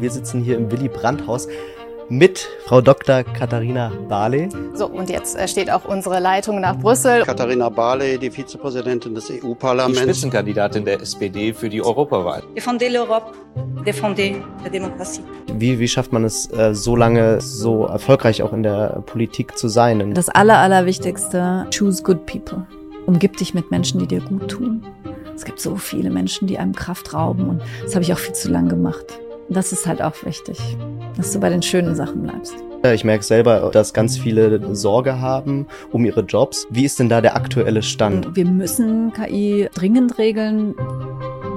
Wir sitzen hier im Willy Brandt Haus mit Frau Dr. Katharina Barley. So, und jetzt äh, steht auch unsere Leitung nach Brüssel. Katharina Barley, die Vizepräsidentin des Die EU-Parlaments. Spitzenkandidatin der SPD für die Europawahl. Défendez l'Europe, défendez la démocratie. Wie, wie schafft man es, äh, so lange so erfolgreich auch in der Politik zu sein? Das Aller, Allerwichtigste, choose good people. Umgib dich mit Menschen, die dir gut tun. Es gibt so viele Menschen, die einem Kraft rauben und das habe ich auch viel zu lang gemacht. Das ist halt auch wichtig, dass du bei den schönen Sachen bleibst. ich merke selber, dass ganz viele Sorge haben um ihre Jobs. Wie ist denn da der aktuelle Stand? Wir müssen KI dringend regeln,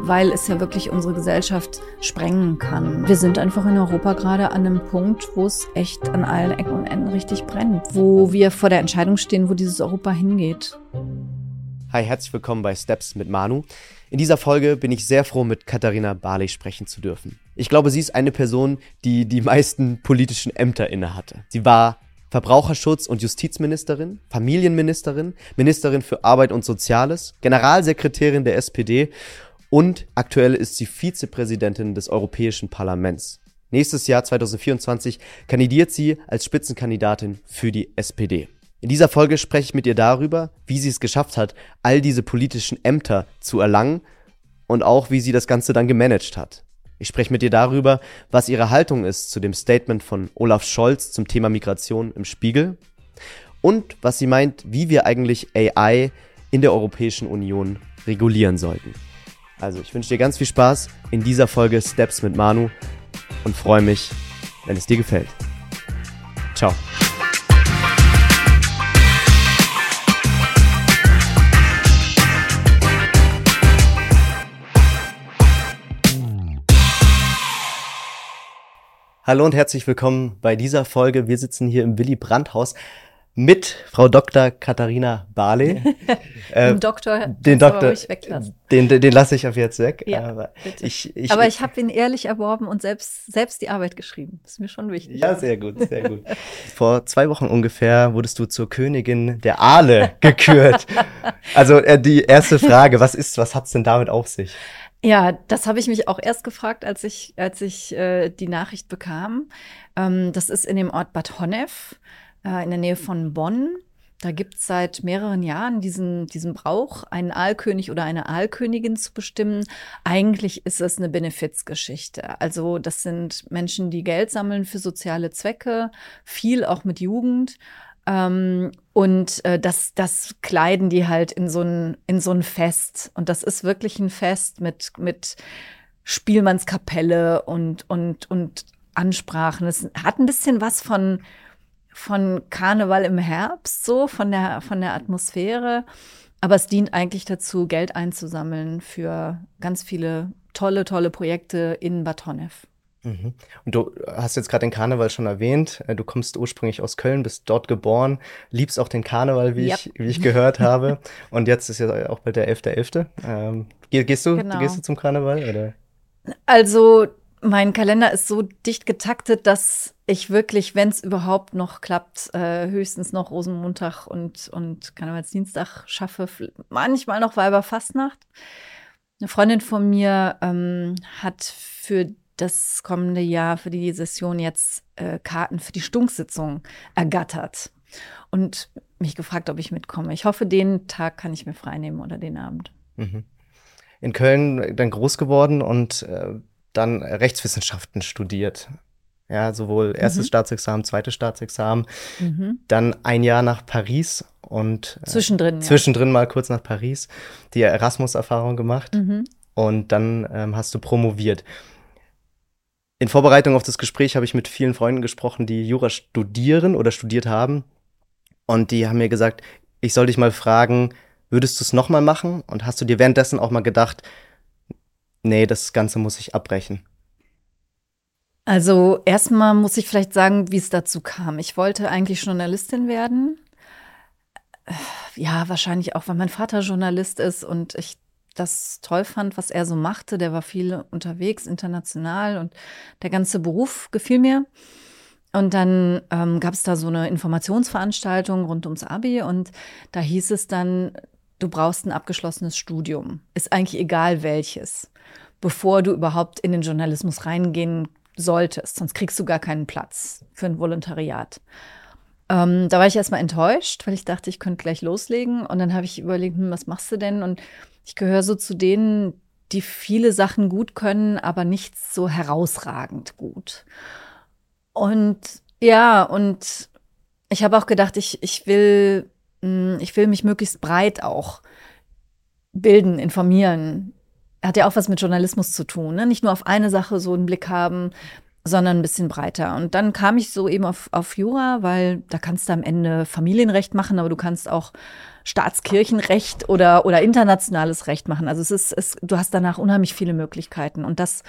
weil es ja wirklich unsere Gesellschaft sprengen kann. Wir sind einfach in Europa gerade an einem Punkt, wo es echt an allen Ecken und Enden richtig brennt, wo wir vor der Entscheidung stehen, wo dieses Europa hingeht. Hi, herzlich willkommen bei Steps mit Manu. In dieser Folge bin ich sehr froh, mit Katharina Barley sprechen zu dürfen. Ich glaube, sie ist eine Person, die die meisten politischen Ämter innehatte. Sie war Verbraucherschutz- und Justizministerin, Familienministerin, Ministerin für Arbeit und Soziales, Generalsekretärin der SPD und aktuell ist sie Vizepräsidentin des Europäischen Parlaments. Nächstes Jahr 2024 kandidiert sie als Spitzenkandidatin für die SPD. In dieser Folge spreche ich mit ihr darüber, wie sie es geschafft hat, all diese politischen Ämter zu erlangen und auch wie sie das Ganze dann gemanagt hat. Ich spreche mit ihr darüber, was ihre Haltung ist zu dem Statement von Olaf Scholz zum Thema Migration im Spiegel und was sie meint, wie wir eigentlich AI in der Europäischen Union regulieren sollten. Also ich wünsche dir ganz viel Spaß in dieser Folge Steps mit Manu und freue mich, wenn es dir gefällt. Ciao. Hallo und herzlich willkommen bei dieser Folge. Wir sitzen hier im Willy Brandt Haus mit Frau Dr. Katharina Barley. Äh, Den Doktor, den Doktor, weglassen. den, den, den lasse ich auf jetzt weg. Ja, aber bitte. ich, ich, aber ich habe ihn ehrlich erworben und selbst, selbst die Arbeit geschrieben. Das ist mir schon wichtig. Ja, sehr gut, sehr gut. Vor zwei Wochen ungefähr wurdest du zur Königin der Aale gekürt. also äh, die erste Frage, was ist, was hat's denn damit auf sich? Ja, das habe ich mich auch erst gefragt, als ich, als ich äh, die Nachricht bekam. Ähm, das ist in dem Ort Bad Honnef, äh, in der Nähe von Bonn. Da gibt es seit mehreren Jahren diesen, diesen Brauch, einen Aalkönig oder eine Aalkönigin zu bestimmen. Eigentlich ist es eine Benefizgeschichte. Also das sind Menschen, die Geld sammeln für soziale Zwecke, viel auch mit Jugend. Ähm, und äh, das, das kleiden die halt in so ein, in so ein Fest. Und das ist wirklich ein Fest mit, mit Spielmannskapelle und, und, und Ansprachen. Es hat ein bisschen was von, von Karneval im Herbst, so von der, von der Atmosphäre. Aber es dient eigentlich dazu, Geld einzusammeln für ganz viele tolle, tolle Projekte in Bad Honnef. Mhm. Und du hast jetzt gerade den Karneval schon erwähnt. Äh, Du kommst ursprünglich aus Köln, bist dort geboren, liebst auch den Karneval, wie, Ja. ich, wie ich gehört habe. Und jetzt ist ja auch bald der 11.11. Ähm, geh- gehst, du, Genau. gehst du zum Karneval? Oder? Also, mein Kalender ist so dicht getaktet, dass ich wirklich, wenn es überhaupt noch klappt, äh, höchstens noch Rosenmontag und, und Karnevalsdienstag schaffe. Manchmal noch Weiberfastnacht. Eine Freundin von mir ähm, hat für das kommende Jahr, für die Session jetzt äh, Karten für die Stunksitzung ergattert und mich gefragt, ob ich mitkomme. Ich hoffe, den Tag kann ich mir freinehmen oder den Abend. Mhm. In Köln dann groß geworden und äh, dann Rechtswissenschaften studiert. Ja, sowohl erstes Mhm. Staatsexamen, zweites Staatsexamen, Mhm. dann ein Jahr nach Paris und äh, Zwischendrin. ja. zwischendrin mal kurz nach Paris, die Erasmus-Erfahrung gemacht Mhm. und dann ähm, hast du promoviert. In Vorbereitung auf das Gespräch habe ich mit vielen Freunden gesprochen, die Jura studieren oder studiert haben. Und die haben mir gesagt, ich soll dich mal fragen, würdest du es nochmal machen? Und hast du dir währenddessen auch mal gedacht, nee, das Ganze muss ich abbrechen? Also erstmal muss ich vielleicht sagen, wie es dazu kam. Ich wollte eigentlich Journalistin werden. Äh, Ja, wahrscheinlich auch, weil mein Vater Journalist ist und ich das toll fand, was er so machte. Der war viel unterwegs, international und der ganze Beruf gefiel mir. Und dann ähm, gab es da so eine Informationsveranstaltung rund ums Abi und da hieß es dann, du brauchst ein abgeschlossenes Studium. Ist eigentlich egal welches, bevor du überhaupt in den Journalismus reingehen solltest, sonst kriegst du gar keinen Platz für ein Volontariat. Ähm, da war ich erstmal enttäuscht, weil ich dachte, ich könnte gleich loslegen. Und dann habe ich überlegt, hm, was machst du denn? Und ich gehöre so zu denen, die viele Sachen gut können, aber nichts so herausragend gut. Und ja, und ich habe auch gedacht, ich, ich will, hm, ich will mich möglichst breit auch bilden, informieren. Hat ja auch was mit Journalismus zu tun, ne? Nicht nur auf eine Sache so einen Blick haben, sondern ein bisschen breiter. Und dann kam ich so eben auf, auf Jura, weil da kannst du am Ende Familienrecht machen, aber du kannst auch Staatskirchenrecht oder, oder internationales Recht machen. Also es ist, es, du hast danach unheimlich viele Möglichkeiten. Und das,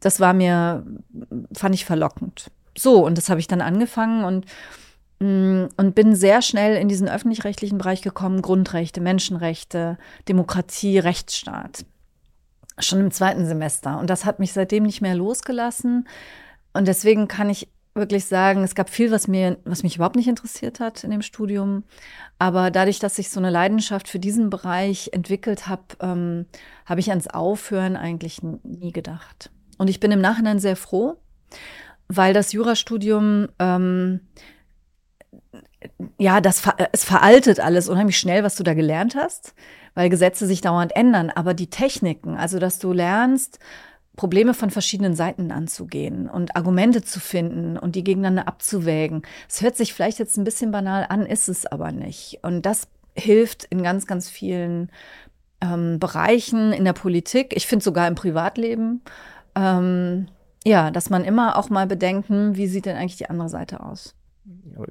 das war mir, fand ich verlockend. So, und das habe ich dann angefangen und, mm, und bin sehr schnell in diesen öffentlich-rechtlichen Bereich gekommen. Grundrechte, Menschenrechte, Demokratie, Rechtsstaat. Schon im zweiten Semester. Und das hat mich seitdem nicht mehr losgelassen. Und deswegen kann ich wirklich sagen, es gab viel, was mir, was mich überhaupt nicht interessiert hat in dem Studium. Aber dadurch, dass ich so eine Leidenschaft für diesen Bereich entwickelt habe, ähm, habe ich ans Aufhören eigentlich nie gedacht. Und ich bin im Nachhinein sehr froh, weil das Jurastudium, ähm, ja, das, es veraltet alles unheimlich schnell, was du da gelernt hast, weil Gesetze sich dauernd ändern. Aber die Techniken, also dass du lernst, Probleme von verschiedenen Seiten anzugehen und Argumente zu finden und die gegeneinander abzuwägen. Es hört sich vielleicht jetzt ein bisschen banal an, ist es aber nicht. Und das hilft in ganz, ganz vielen ähm, Bereichen in der Politik, ich finde sogar im Privatleben. Ähm, ja, dass man immer auch mal bedenken, wie sieht denn eigentlich die andere Seite aus?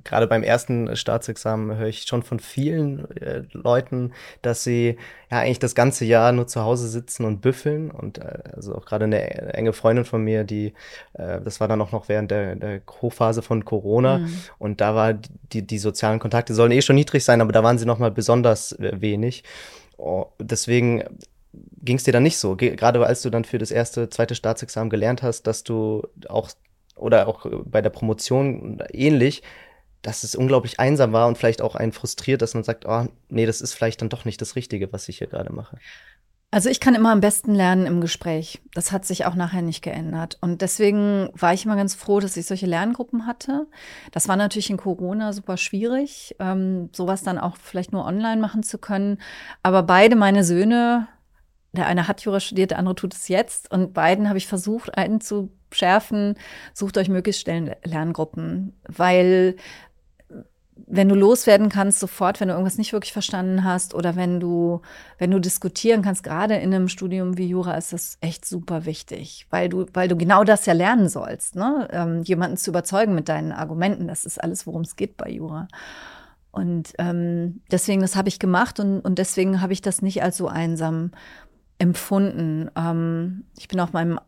Gerade beim ersten Staatsexamen höre ich schon von vielen äh, Leuten, dass sie ja eigentlich das ganze Jahr nur zu Hause sitzen und büffeln. Und äh, also auch gerade eine enge Freundin von mir, die, äh, das war dann auch noch während der, der Hochphase von Corona. Mhm. Und da war die, die sozialen Kontakte sollen eh schon niedrig sein, aber da waren sie noch mal besonders äh, wenig. Oh, deswegen ging es dir dann nicht so, gerade als du dann für das erste, zweite Staatsexamen gelernt hast, dass du auch oder auch bei der Promotion ähnlich, dass es unglaublich einsam war und vielleicht auch einen frustriert, dass man sagt, oh, nee, das ist vielleicht dann doch nicht das Richtige, was ich hier gerade mache. Also ich kann immer am besten lernen im Gespräch. Das hat sich auch nachher nicht geändert. Und deswegen war ich immer ganz froh, dass ich solche Lerngruppen hatte. Das war natürlich in Corona super schwierig, ähm, sowas dann auch vielleicht nur online machen zu können. Aber beide meine Söhne, der eine hat Jura studiert, der andere tut es jetzt. Und beiden habe ich versucht, einen zu schärfen, sucht euch möglichst schnell Lerngruppen, weil wenn du loswerden kannst sofort, wenn du irgendwas nicht wirklich verstanden hast oder wenn du, wenn du diskutieren kannst, gerade in einem Studium wie Jura ist das echt super wichtig, weil du, weil du genau das ja lernen sollst, ne? Ähm, jemanden zu überzeugen mit deinen Argumenten. Das ist alles, worum es geht bei Jura. Und ähm, deswegen, das habe ich gemacht und, und deswegen habe ich das nicht als so einsam empfunden. Ähm, ich bin auch meinem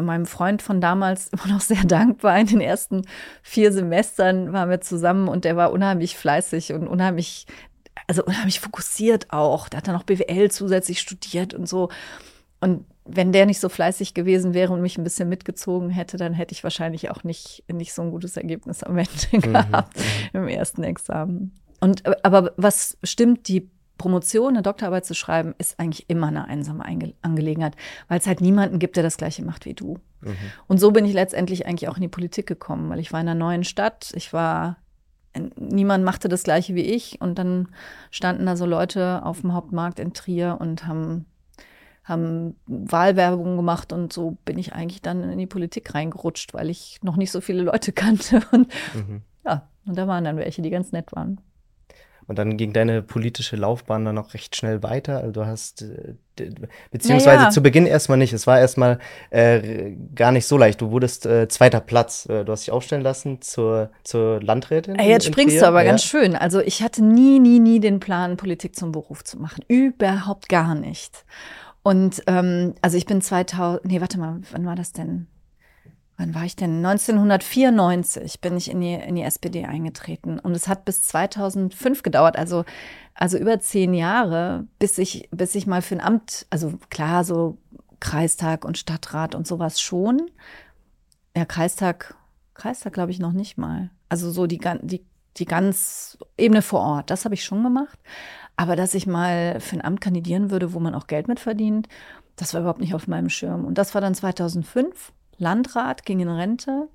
meinem Freund von damals immer noch sehr dankbar. In den ersten vier Semestern waren wir zusammen und der war unheimlich fleißig und unheimlich, also unheimlich fokussiert auch. Der hat dann noch BWL zusätzlich studiert und so. Und wenn der nicht so fleißig gewesen wäre und mich ein bisschen mitgezogen hätte, dann hätte ich wahrscheinlich auch nicht, nicht so ein gutes Ergebnis am Ende mhm, gehabt mhm. im ersten Examen. Und aber was stimmt, die Promotion, eine Doktorarbeit zu schreiben, ist eigentlich immer eine einsame Einge Angelegenheit, weil es halt niemanden gibt, der das Gleiche macht wie du. Mhm. Und so bin ich letztendlich eigentlich auch in die Politik gekommen, weil ich war in einer neuen Stadt, ich war, niemand machte das Gleiche wie ich und dann standen da so Leute auf dem Hauptmarkt in Trier und haben haben Wahlwerbung gemacht und so bin ich eigentlich dann in die Politik reingerutscht, weil ich noch nicht so viele Leute kannte. Und mhm. ja, und da waren dann welche, die ganz nett waren. Und dann ging deine politische Laufbahn dann auch recht schnell weiter. Also du hast, äh, beziehungsweise ja. zu Beginn erstmal nicht. Es war erstmal äh, gar nicht so leicht. Du wurdest äh, zweiter Platz. Äh, du hast dich aufstellen lassen zur, zur Landrätin. Ey, jetzt springst Trier. du aber ja. ganz schön. Also ich hatte nie, nie, nie den Plan, Politik zum Beruf zu machen. Überhaupt gar nicht. Und ähm, also ich bin 2000, nee, warte mal, wann war das denn? Wann war ich denn? 1994 bin ich in die, in die SPD eingetreten. Und es hat bis 2005 gedauert, also, also über zehn Jahre, bis ich, bis ich mal für ein Amt, also klar, so Kreistag und Stadtrat und sowas schon. Ja, Kreistag, Kreistag glaube ich noch nicht mal. Also so die, die, die ganz Ebene vor Ort, das habe ich schon gemacht. Aber dass ich mal für ein Amt kandidieren würde, wo man auch Geld mit verdient, das war überhaupt nicht auf meinem Schirm. Und das war dann 2005. Landrat, ging in Rente.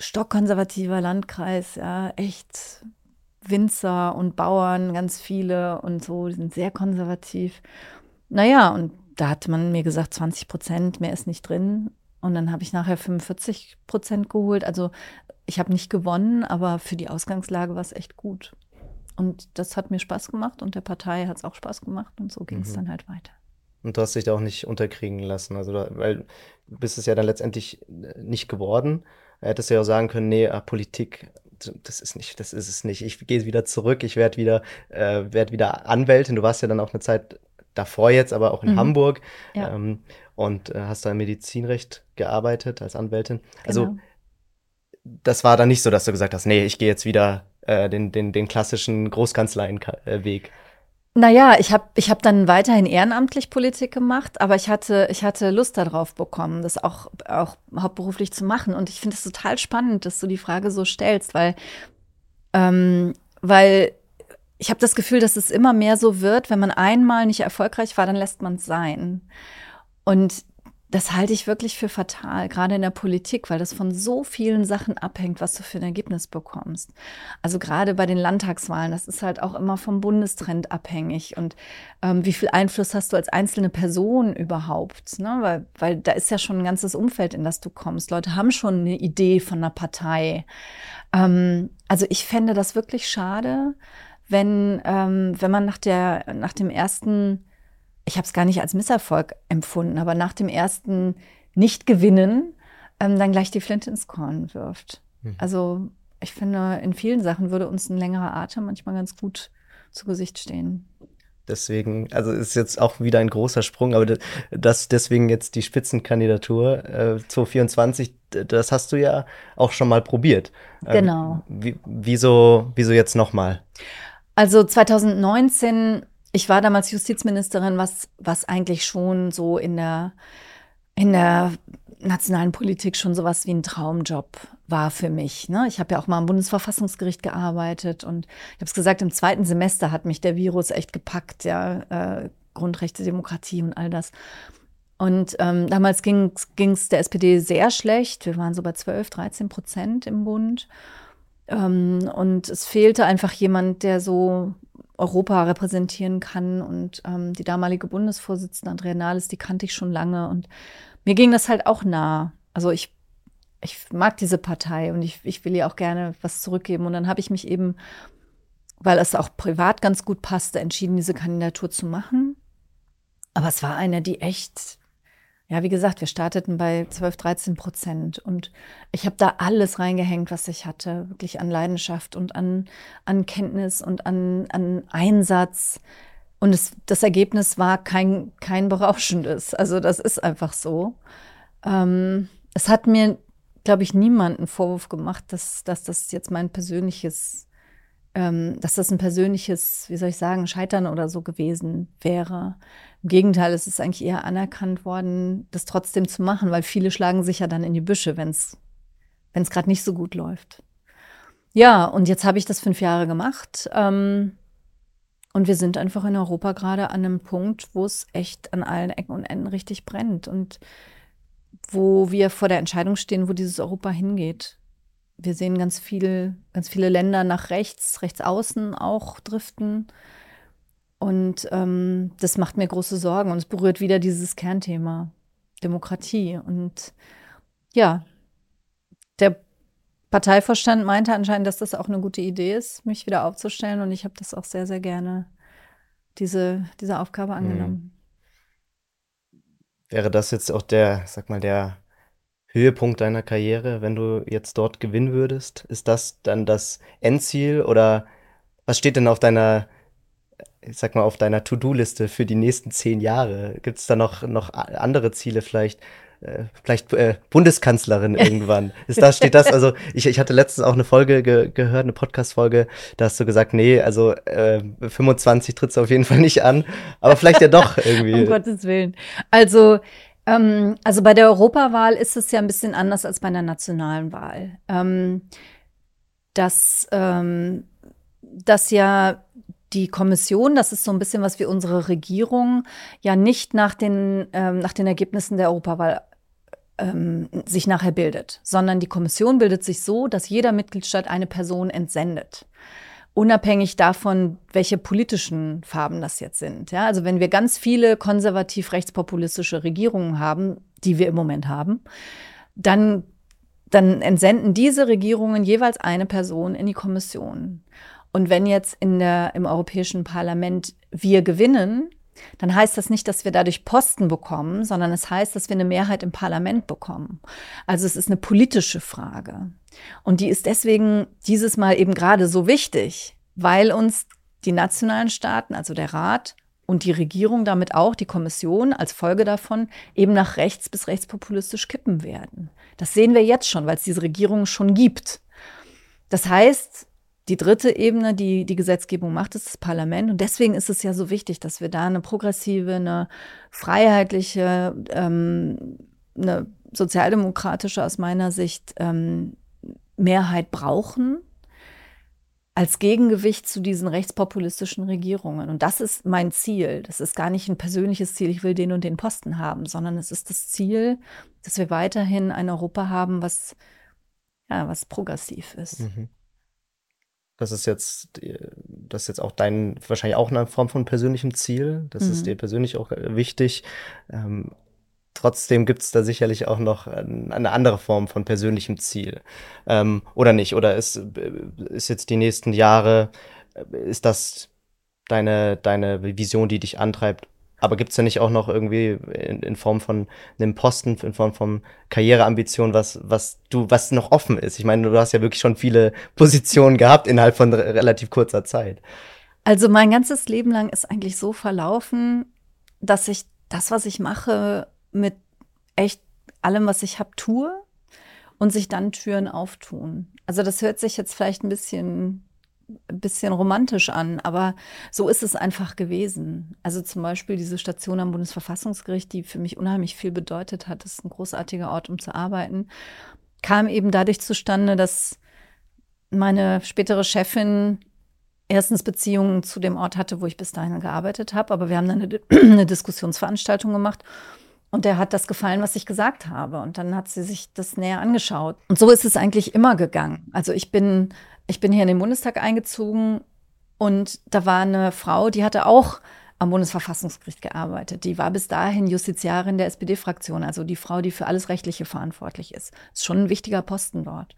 Stockkonservativer Landkreis, ja, echt Winzer und Bauern, ganz viele und so, die sind sehr konservativ. Naja, und da hat man mir gesagt, 20 Prozent, mehr ist nicht drin. Und dann habe ich nachher 45 Prozent geholt. Also ich habe nicht gewonnen, aber für die Ausgangslage war es echt gut. Und das hat mir Spaß gemacht und der Partei hat es auch Spaß gemacht und so ging es mhm. dann halt weiter. Und du hast dich da auch nicht unterkriegen lassen, also weil du bist es ja dann letztendlich äh, nicht geworden. Hättest du ja auch sagen können, nee, ah, Politik, das ist nicht, das ist es nicht. Ich gehe wieder zurück, ich werde wieder, äh, werd wieder Anwältin. Du warst ja dann auch eine Zeit davor jetzt, aber auch in mhm. Hamburg ja. ähm, und äh, hast da im Medizinrecht gearbeitet als Anwältin. Also genau. das war dann nicht so, dass du gesagt hast, nee, ich gehe jetzt wieder äh, den, den, den klassischen Großkanzleienweg. Naja, ich habe ich hab dann weiterhin ehrenamtlich Politik gemacht, aber ich hatte, ich hatte Lust darauf bekommen, das auch, auch hauptberuflich zu machen. Und ich finde es total spannend, dass du die Frage so stellst, weil, ähm, weil ich habe das Gefühl, dass es immer mehr so wird, wenn man einmal nicht erfolgreich war, dann lässt man es sein. Und das halte ich wirklich für fatal, gerade in der Politik, weil das von so vielen Sachen abhängt, was du für ein Ergebnis bekommst. Also gerade bei den Landtagswahlen, das ist halt auch immer vom Bundestrend abhängig. Und ähm, wie viel Einfluss hast du als einzelne Person überhaupt? Ne? Weil, weil da ist ja schon ein ganzes Umfeld, in das du kommst. Leute haben schon eine Idee von einer Partei. Ähm, also ich fände das wirklich schade, wenn, ähm, wenn man nach, der, nach dem ersten ich habe es gar nicht als Misserfolg empfunden, aber nach dem ersten Nicht-Gewinnen ähm, dann gleich die Flinte ins Korn wirft. Mhm. Also ich finde, in vielen Sachen würde uns ein längerer Atem manchmal ganz gut zu Gesicht stehen. Deswegen, also ist jetzt auch wieder ein großer Sprung, aber das deswegen jetzt die Spitzenkandidatur äh, 2024, das hast du ja auch schon mal probiert. Ähm, genau. Wie, wieso, wieso jetzt nochmal? Also 2019 ich war damals Justizministerin, was, was eigentlich schon so in der, in der nationalen Politik schon sowas wie ein Traumjob war für mich. Ne? Ich habe ja auch mal am Bundesverfassungsgericht gearbeitet und ich habe es gesagt, im zweiten Semester hat mich der Virus echt gepackt, ja, äh, Grundrechte, Demokratie und all das. Und ähm, damals ging es der SPD sehr schlecht. Wir waren so bei 12, 13 Prozent im Bund. Ähm, und es fehlte einfach jemand, der so Europa repräsentieren kann. Und ähm, die damalige Bundesvorsitzende Andrea Nahles, die kannte ich schon lange. Und mir ging das halt auch nah. Also ich, ich mag diese Partei und ich, ich will ihr auch gerne was zurückgeben. Und dann habe ich mich eben, weil es auch privat ganz gut passte, entschieden, diese Kandidatur zu machen. Aber es war eine, die echt ja, wie gesagt, wir starteten bei 12, 13 Prozent und ich habe da alles reingehängt, was ich hatte, wirklich an Leidenschaft und an, an Kenntnis und an, an Einsatz. Und es, das Ergebnis war kein, kein berauschendes. Also das ist einfach so. Ähm, es hat mir, glaube ich, niemanden Vorwurf gemacht, dass, dass das jetzt mein persönliches, ähm, dass das ein persönliches, wie soll ich sagen, Scheitern oder so gewesen wäre. Im Gegenteil, es ist eigentlich eher anerkannt worden, das trotzdem zu machen, weil viele schlagen sich ja dann in die Büsche, wenn es gerade nicht so gut läuft. Ja, und jetzt habe ich das fünf Jahre gemacht. Ähm, und wir sind einfach in Europa gerade an einem Punkt, wo es echt an allen Ecken und Enden richtig brennt und wo wir vor der Entscheidung stehen, wo dieses Europa hingeht. Wir sehen ganz viel, ganz viele Länder nach rechts, rechts außen auch driften. Und ähm, das macht mir große Sorgen und es berührt wieder dieses Kernthema Demokratie. Und ja, der Parteivorstand meinte anscheinend, dass das auch eine gute Idee ist, mich wieder aufzustellen. Und ich habe das auch sehr, sehr gerne, diese, diese Aufgabe mhm. angenommen. Wäre das jetzt auch der, sag mal, der Höhepunkt deiner Karriere, wenn du jetzt dort gewinnen würdest? Ist das dann das Endziel oder was steht denn auf deiner ich sag mal, auf deiner To-Do-Liste für die nächsten zehn Jahre? Gibt es da noch, noch andere Ziele vielleicht? Äh, vielleicht äh, Bundeskanzlerin irgendwann. Ist da, steht das? Also, ich, ich hatte letztens auch eine Folge ge gehört, eine Podcast-Folge, da hast du gesagt, nee, also äh, 25 trittst du auf jeden Fall nicht an, aber vielleicht ja doch irgendwie. um Gottes Willen. Also, ähm, also bei der Europawahl ist es ja ein bisschen anders als bei einer nationalen Wahl. Ähm, dass, ähm, dass ja die Kommission, das ist so ein bisschen was wie unsere Regierung, ja nicht nach den, ähm, nach den Ergebnissen der Europawahl ähm, sich nachher bildet, sondern die Kommission bildet sich so, dass jeder Mitgliedstaat eine Person entsendet. Unabhängig davon, welche politischen Farben das jetzt sind. Ja, also wenn wir ganz viele konservativ-rechtspopulistische Regierungen haben, die wir im Moment haben, dann, dann entsenden diese Regierungen jeweils eine Person in die Kommission. Und wenn jetzt in der, im Europäischen Parlament wir gewinnen, dann heißt das nicht, dass wir dadurch Posten bekommen, sondern es heißt, dass wir eine Mehrheit im Parlament bekommen. Also es ist eine politische Frage. Und die ist deswegen dieses Mal eben gerade so wichtig, weil uns die nationalen Staaten, also der Rat und die Regierung, damit auch die Kommission als Folge davon eben nach rechts bis rechtspopulistisch kippen werden. Das sehen wir jetzt schon, weil es diese Regierung schon gibt. Das heißt, die dritte Ebene, die die Gesetzgebung macht, ist das Parlament. Und deswegen ist es ja so wichtig, dass wir da eine progressive, eine freiheitliche, ähm, eine sozialdemokratische aus meiner Sicht ähm, Mehrheit brauchen als Gegengewicht zu diesen rechtspopulistischen Regierungen. Und das ist mein Ziel. Das ist gar nicht ein persönliches Ziel, ich will den und den Posten haben, sondern es ist das Ziel, dass wir weiterhin ein Europa haben, was, ja, was progressiv ist. Mhm. Das ist jetzt, das ist jetzt auch dein, wahrscheinlich auch eine Form von persönlichem Ziel. Das mhm. ist dir persönlich auch äh, wichtig. Ähm, trotzdem gibt es da sicherlich auch noch eine andere Form von persönlichem Ziel. Ähm, oder nicht? Oder ist, ist jetzt die nächsten Jahre, äh, ist das deine, deine Vision, die dich antreibt, aber gibt es da nicht auch noch irgendwie in, in, Form von einem Posten, in Form von Karriereambition, was, was du, was noch offen ist? Ich meine, du hast ja wirklich schon viele Positionen gehabt innerhalb von relativ kurzer Zeit. Also mein ganzes Leben lang ist eigentlich so verlaufen, dass ich das, was ich mache, mit echt allem, was ich habe, tue und sich dann Türen auftun. Also das hört sich jetzt vielleicht ein bisschen ein bisschen romantisch an, aber so ist es einfach gewesen. Also zum Beispiel diese Station am Bundesverfassungsgericht, die für mich unheimlich viel bedeutet hat, das ist ein großartiger Ort, um zu arbeiten, kam eben dadurch zustande, dass meine spätere Chefin erstens Beziehungen zu dem Ort hatte, wo ich bis dahin gearbeitet habe, aber wir haben dann eine, eine Diskussionsveranstaltung gemacht und der hat das gefallen, was ich gesagt habe. Und dann hat sie sich das näher angeschaut. Und so ist es eigentlich immer gegangen. Also ich bin ich bin hier in den Bundestag eingezogen und da war eine Frau, die hatte auch am Bundesverfassungsgericht gearbeitet. Die war bis dahin Justiziarin der SPD-Fraktion, also die Frau, die für alles Rechtliche verantwortlich ist. Ist schon ein wichtiger Posten dort.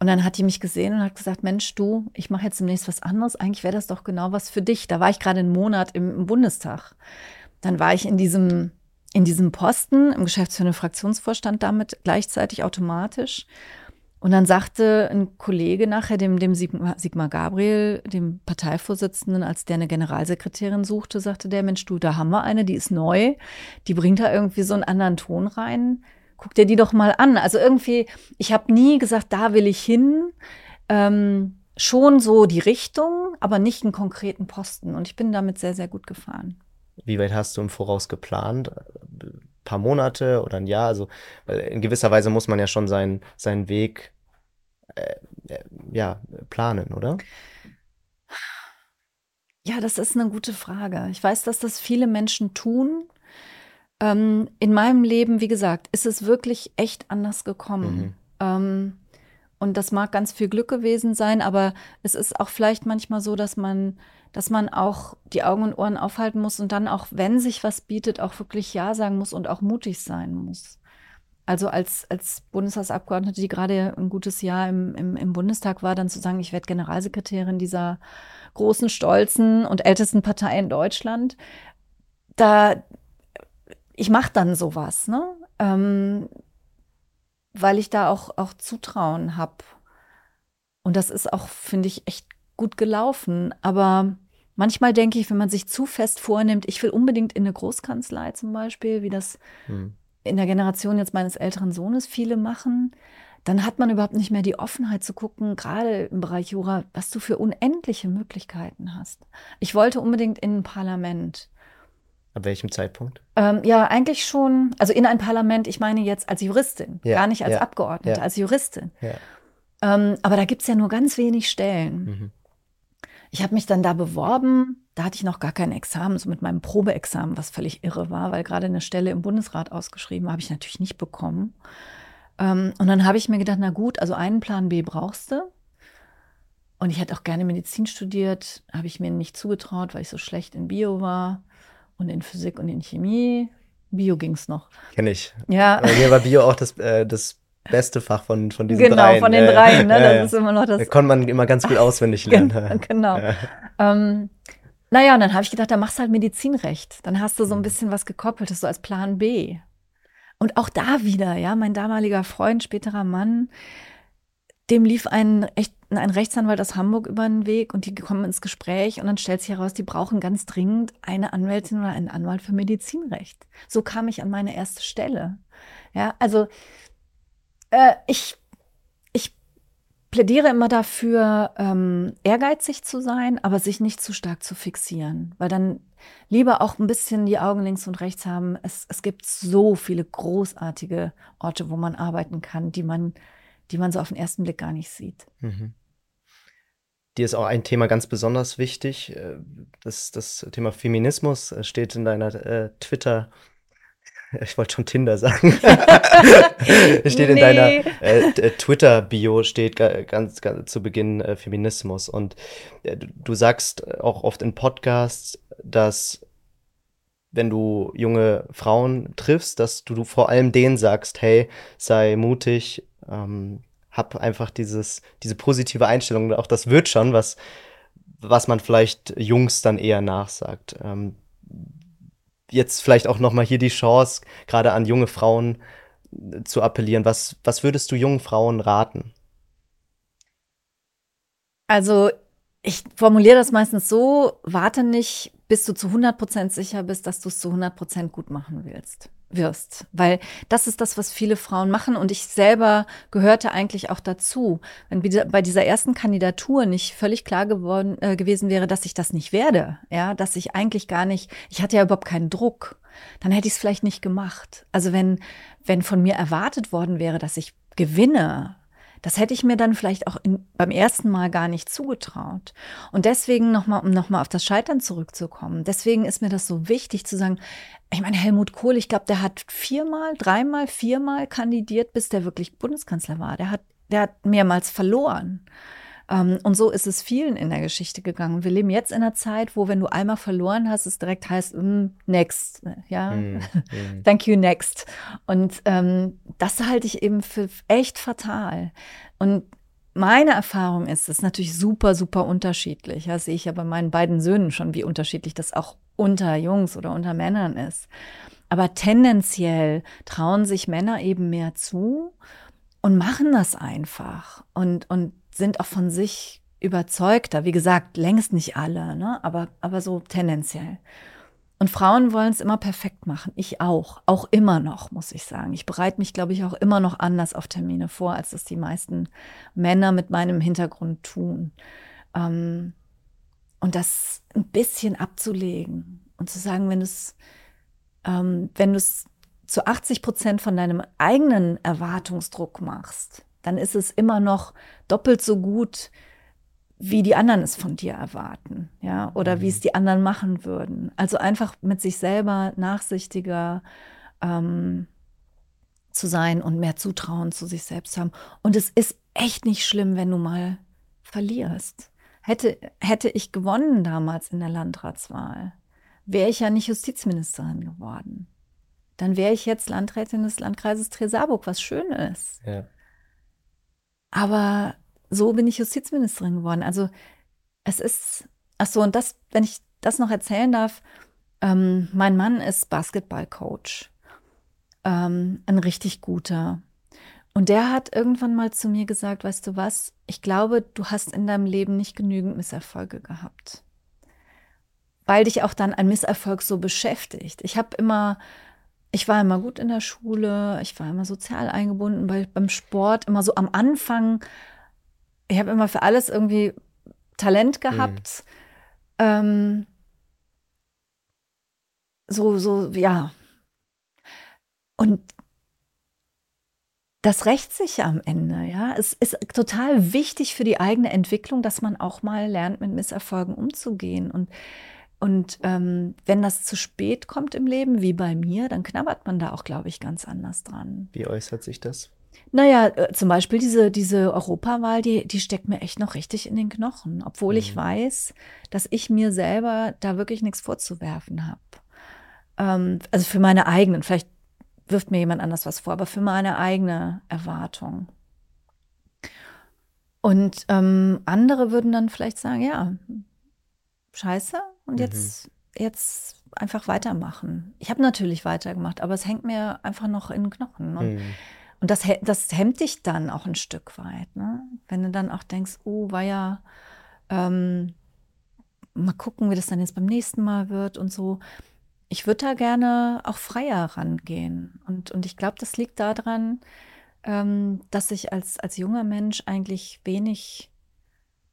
Und dann hat die mich gesehen und hat gesagt, Mensch, du, ich mache jetzt demnächst was anderes. Eigentlich wäre das doch genau was für dich. Da war ich gerade einen Monat im, im, Bundestag. Dann war ich in diesem, in diesem Posten im geschäftsführenden Fraktionsvorstand damit gleichzeitig automatisch. Und dann sagte ein Kollege nachher dem, dem Sigmar, Gabriel, dem Parteivorsitzenden, als der eine Generalsekretärin suchte, sagte der, Mensch, du, da haben wir eine, die ist neu, die bringt da irgendwie so einen anderen Ton rein. Guck dir die doch mal an. Also irgendwie, ich habe nie gesagt, da will ich hin. Ähm, schon so die Richtung, aber nicht einen konkreten Posten. Und ich bin damit sehr, sehr gut gefahren. Wie weit hast du im Voraus geplant? Paar Monate oder ein Jahr. Also, in gewisser Weise muss man ja schon seinen, seinen Weg äh, äh, ja, planen, oder? Ja, das ist eine gute Frage. Ich weiß, dass das viele Menschen tun. Ähm, in meinem Leben, wie gesagt, ist es wirklich echt anders gekommen. Mhm. Ähm, und das mag ganz viel Glück gewesen sein, aber es ist auch vielleicht manchmal so, dass man dass man auch die Augen und Ohren aufhalten muss und dann auch, wenn sich was bietet, auch wirklich Ja sagen muss und auch mutig sein muss. Also als, als Bundestagsabgeordnete, die gerade ein gutes Jahr im, im, im Bundestag war, dann zu sagen, ich werde Generalsekretärin dieser großen, stolzen und ältesten Partei in Deutschland, da, ich mache dann sowas, ne? Ähm, weil ich da auch, auch Zutrauen habe. Und das ist auch, finde ich, echt gut gelaufen. Aber manchmal denke ich, wenn man sich zu fest vornimmt, ich will unbedingt in eine Großkanzlei zum Beispiel, wie das hm. in der Generation jetzt meines älteren Sohnes viele machen, dann hat man überhaupt nicht mehr die Offenheit zu gucken, gerade im Bereich Jura, was du für unendliche Möglichkeiten hast. Ich wollte unbedingt in ein Parlament. Ab welchem Zeitpunkt? Ähm, ja, eigentlich schon, also in ein Parlament, ich meine jetzt als Juristin, ja, gar nicht als ja, Abgeordnete, ja. als Juristin. Ähm, aber da gibt es ja nur ganz wenig Stellen. Mhm. Ich habe mich dann da beworben. Da hatte ich noch gar kein Examen, so mit meinem Probeexamen, was völlig irre war, weil gerade eine Stelle im Bundesrat ausgeschrieben habe ich natürlich nicht bekommen. Ähm, und dann habe ich mir gedacht, na gut, also einen Plan B brauchst du. Und ich hätte auch gerne Medizin studiert, habe ich mir nicht zugetraut, weil ich so schlecht in Bio war und in Physik und in Chemie. Bio ging es noch. Kenn ich. Ja. Bei mir war Bio auch das, äh, das beste Fach von, von diesen genau, dreien. Genau, von den dreien. Ne? ja, ja. Das ist immer noch das. Da konnte man immer ganz gut auswendig lernen. genau. Ja. Ähm, naja, und dann habe ich gedacht, da machst du halt Medizinrecht. Dann hast du Mhm. so ein bisschen was gekoppeltes, so als Plan B. Und auch da wieder, ja, mein damaliger Freund, späterer Mann, dem lief ein, echt, ein Rechtsanwalt aus Hamburg über den Weg und die kommen ins Gespräch und dann stellt sich heraus, die brauchen ganz dringend eine Anwältin oder einen Anwalt für Medizinrecht. So kam ich an meine erste Stelle. Ja, also äh, ich, ich plädiere immer dafür, ähm, ehrgeizig zu sein, aber sich nicht zu stark zu fixieren, weil dann lieber auch ein bisschen die Augen links und rechts haben. Es, es gibt so viele großartige Orte, wo man arbeiten kann, die man, die man so auf den ersten Blick gar nicht sieht. Mhm. Dir ist auch ein Thema ganz besonders wichtig. äh, Das, das Thema Feminismus äh, steht in deiner äh, Twitter. Ich wollte schon Tinder sagen. steht in Nee. deiner äh, äh, Twitter-Bio steht ga- ganz, ganz zu Beginn äh, Feminismus. Und äh, du, du sagst auch oft in Podcasts, dass wenn du junge Frauen triffst, dass du, du vor allem denen sagst, hey, sei mutig, ähm, hab einfach dieses, diese positive Einstellung, auch das wird schon, was, was man vielleicht Jungs dann eher nachsagt. Ähm, jetzt vielleicht auch nochmal hier die Chance, gerade an junge Frauen äh, zu appellieren. Was, was würdest du jungen Frauen raten? Also ich formuliere das meistens so, warte nicht, bis du zu 100% sicher bist, dass du es zu 100% gut machen willst, wirst. Weil das ist das, was viele Frauen machen und ich selber gehörte eigentlich auch dazu. Wenn bei dieser ersten Kandidatur nicht völlig klar geworden äh, gewesen wäre, dass ich das nicht werde, ja, dass ich eigentlich gar nicht, ich hatte ja überhaupt keinen Druck, dann hätte ich es vielleicht nicht gemacht. Also wenn, wenn von mir erwartet worden wäre, dass ich gewinne, das hätte ich mir dann vielleicht auch in, beim ersten Mal gar nicht zugetraut. Und deswegen nochmal, um nochmal auf das Scheitern zurückzukommen, deswegen ist mir das so wichtig zu sagen, ich meine, Helmut Kohl, ich glaube, der hat viermal, dreimal, viermal kandidiert, bis der wirklich Bundeskanzler war. Der hat, der hat mehrmals verloren. Ähm, und so ist es vielen in der Geschichte gegangen. Wir leben jetzt in einer Zeit, wo, wenn du einmal verloren hast, es direkt heißt, mm, next, ja, Mm, mm. thank you, next. Und ähm, das halte ich eben für echt fatal. Und meine Erfahrung ist, es ist natürlich super, super unterschiedlich. Das sehe ich ja bei meinen beiden Söhnen schon, wie unterschiedlich das auch unter Jungs oder unter Männern ist. Aber tendenziell trauen sich Männer eben mehr zu und machen das einfach und, und sind auch von sich überzeugter. Wie gesagt, längst nicht alle, ne? aber, aber so tendenziell. Und Frauen wollen es immer perfekt machen. Ich auch. Auch immer noch, muss ich sagen. Ich bereite mich, glaube ich, auch immer noch anders auf Termine vor, als das die meisten Männer mit meinem Hintergrund tun. Ähm, und das ein bisschen abzulegen und zu sagen, wenn du es, ähm, wenn du es zu 80 Prozent von deinem eigenen Erwartungsdruck machst, dann ist es immer noch doppelt so gut, wie die anderen es von dir erwarten, ja, oder wie es die anderen machen würden. Also einfach mit sich selber nachsichtiger ähm, zu sein und mehr Zutrauen zu sich selbst haben. Und es ist echt nicht schlimm, wenn du mal verlierst. Hätte, hätte ich gewonnen damals in der Landratswahl, wäre ich ja nicht Justizministerin geworden. Dann wäre ich jetzt Landrätin des Landkreises Tresaburg, was schön ist. Ja. Aber so bin ich Justizministerin geworden. Also es ist, ach so, und das, wenn ich das noch erzählen darf, ähm, mein Mann ist Basketballcoach. Ähm, ein richtig guter. Und der hat irgendwann mal zu mir gesagt, weißt du was, ich glaube, du hast in deinem Leben nicht genügend Misserfolge gehabt. Weil dich auch dann ein Misserfolg so beschäftigt. Ich habe immer, ich war immer gut in der Schule, ich war immer sozial eingebunden, bei, beim Sport immer so am Anfang ich habe immer für alles irgendwie Talent gehabt. Mhm. Ähm, so, so, ja. Und das rächt sich am Ende, ja. Es ist total wichtig für die eigene Entwicklung, dass man auch mal lernt, mit Misserfolgen umzugehen. Und, und ähm, wenn das zu spät kommt im Leben, wie bei mir, dann knabbert man da auch, glaube ich, ganz anders dran. Wie äußert sich das? Naja, äh, zum Beispiel diese, diese Europawahl, die, die steckt mir echt noch richtig in den Knochen, obwohl mhm. ich weiß, dass ich mir selber da wirklich nichts vorzuwerfen habe. Ähm, also für meine eigenen, vielleicht wirft mir jemand anders was vor, aber für meine eigene Erwartung. Und ähm, andere würden dann vielleicht sagen, ja, scheiße, und mhm. jetzt, jetzt einfach weitermachen. Ich habe natürlich weitergemacht, aber es hängt mir einfach noch in den Knochen. Und, mhm. und das, das hemmt dich dann auch ein Stück weit. Ne? Wenn du dann auch denkst, oh, war ja, ähm, mal gucken, wie das dann jetzt beim nächsten Mal wird und so ich würde da gerne auch freier rangehen. Und, und ich glaube, das liegt daran, ähm, dass ich als, als junger Mensch eigentlich wenig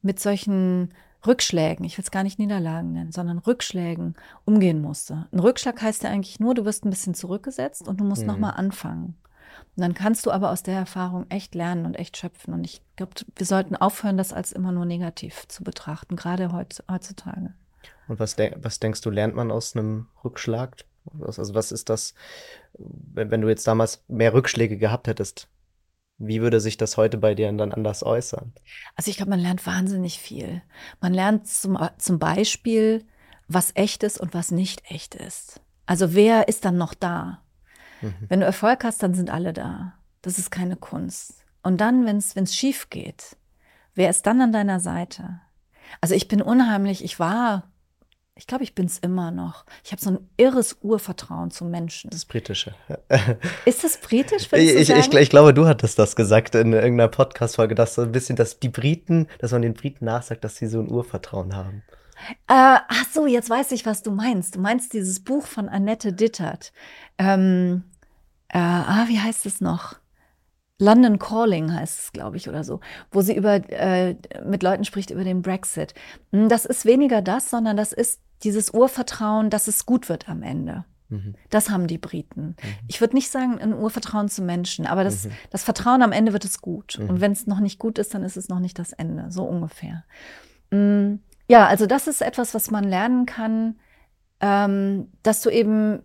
mit solchen Rückschlägen, ich will es gar nicht Niederlagen nennen, sondern Rückschlägen umgehen musste. Ein Rückschlag heißt ja eigentlich nur, du wirst ein bisschen zurückgesetzt und du musst mhm. nochmal anfangen. Und dann kannst du aber aus der Erfahrung echt lernen und echt schöpfen. Und ich glaube, wir sollten aufhören, das als immer nur negativ zu betrachten, gerade heutzutage. Und was, de was denkst du, lernt man aus einem Rückschlag? Also was ist das, wenn, wenn du jetzt damals mehr Rückschläge gehabt hättest, wie würde sich das heute bei dir dann anders äußern? Also ich glaube, man lernt wahnsinnig viel. Man lernt zum, zum Beispiel, was echt ist und was nicht echt ist. Also wer ist dann noch da? Mhm. Wenn du Erfolg hast, dann sind alle da. Das ist keine Kunst. Und dann, wenn es schief geht, wer ist dann an deiner Seite? Also ich bin unheimlich, ich war ich glaube, ich bin es immer noch. Ich habe so ein irres Urvertrauen zu Menschen. Das Britische. Ist das britisch? Ich, ich, ich, ich, glaube, du hattest das gesagt in irgendeiner Podcast-Folge, dass so ein bisschen, dass die Briten, dass man den Briten nachsagt, dass sie so ein Urvertrauen haben. Äh, ach so, jetzt weiß ich, was du meinst. Du meinst dieses Buch von Annette Dittert. Ähm, äh, ah, wie heißt es noch? London Calling heißt es, glaube ich, oder so, wo sie über, äh, mit Leuten spricht über den Brexit. Hm, das ist weniger das, sondern das ist dieses Urvertrauen, dass es gut wird am Ende. Mhm. Das haben die Briten. Mhm. Ich würde nicht sagen, ein Urvertrauen zu Menschen, aber das, mhm. das Vertrauen am Ende wird es gut. Und mhm. wenn es noch nicht gut ist, dann ist es noch nicht das Ende, so ungefähr. Hm, ja, also das ist etwas, was man lernen kann, ähm, dass du eben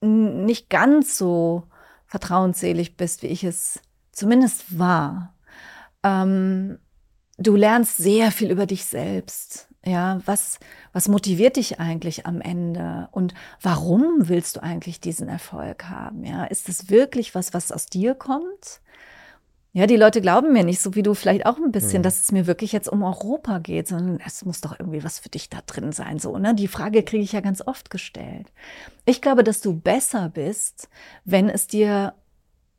nicht ganz so vertrauensselig bist, wie ich es zumindest war. Ähm, du lernst sehr viel über dich selbst. Ja, was, was motiviert dich eigentlich am Ende? Und warum willst du eigentlich diesen Erfolg haben? Ja, ist es wirklich was, was aus dir kommt? Ja, die Leute glauben mir nicht, so wie du vielleicht auch ein bisschen, mhm. dass es mir wirklich jetzt um Europa geht, sondern es muss doch irgendwie was für dich da drin sein. So, ne? Die Frage kriege ich ja ganz oft gestellt. Ich glaube, dass du besser bist, wenn es dir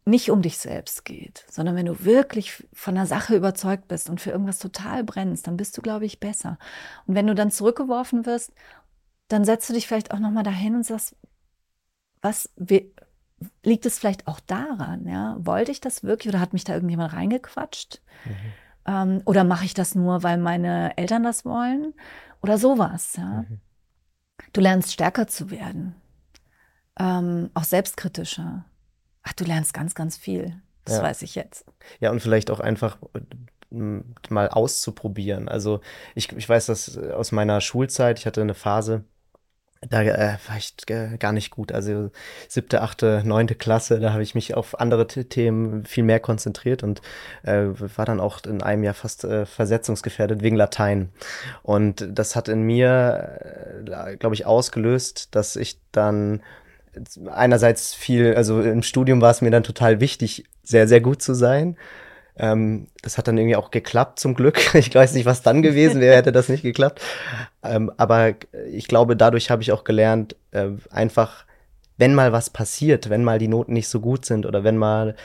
nicht um dich selbst geht, sondern wenn du wirklich von der Sache überzeugt bist und für irgendwas total brennst, dann bist du, glaube ich, besser. Und wenn du dann zurückgeworfen wirst, dann setzt du dich vielleicht auch nochmal dahin und sagst, was liegt es vielleicht auch daran? Ja? Wollte ich das wirklich oder hat mich da irgendjemand reingequatscht? Mhm. Ähm, oder mache ich das nur, weil meine Eltern das wollen? Oder sowas. Ja? Mhm. Du lernst stärker zu werden, ähm, auch selbstkritischer. Ach, du lernst ganz, ganz viel. Das ja. weiß ich jetzt. Ja, und vielleicht auch einfach äh, mal auszuprobieren. Also ich, ich weiß das aus meiner Schulzeit, ich hatte eine Phase, da äh, war ich äh, gar nicht gut. Also siebte, achte, neunte Klasse, da habe ich mich auf andere Themen viel mehr konzentriert und äh, war dann auch in einem Jahr fast äh, versetzungsgefährdet wegen Latein. Und das hat in mir, äh, glaube ich, ausgelöst, dass ich dann einerseits viel, also im Studium war es mir dann total wichtig, sehr, sehr gut zu sein. Ähm, das hat dann irgendwie auch geklappt, zum Glück. Ich weiß nicht, was dann gewesen wäre, hätte das nicht geklappt. Ähm, aber ich glaube, dadurch habe ich auch gelernt, äh, einfach, wenn mal was passiert, wenn mal die Noten nicht so gut sind oder wenn mal,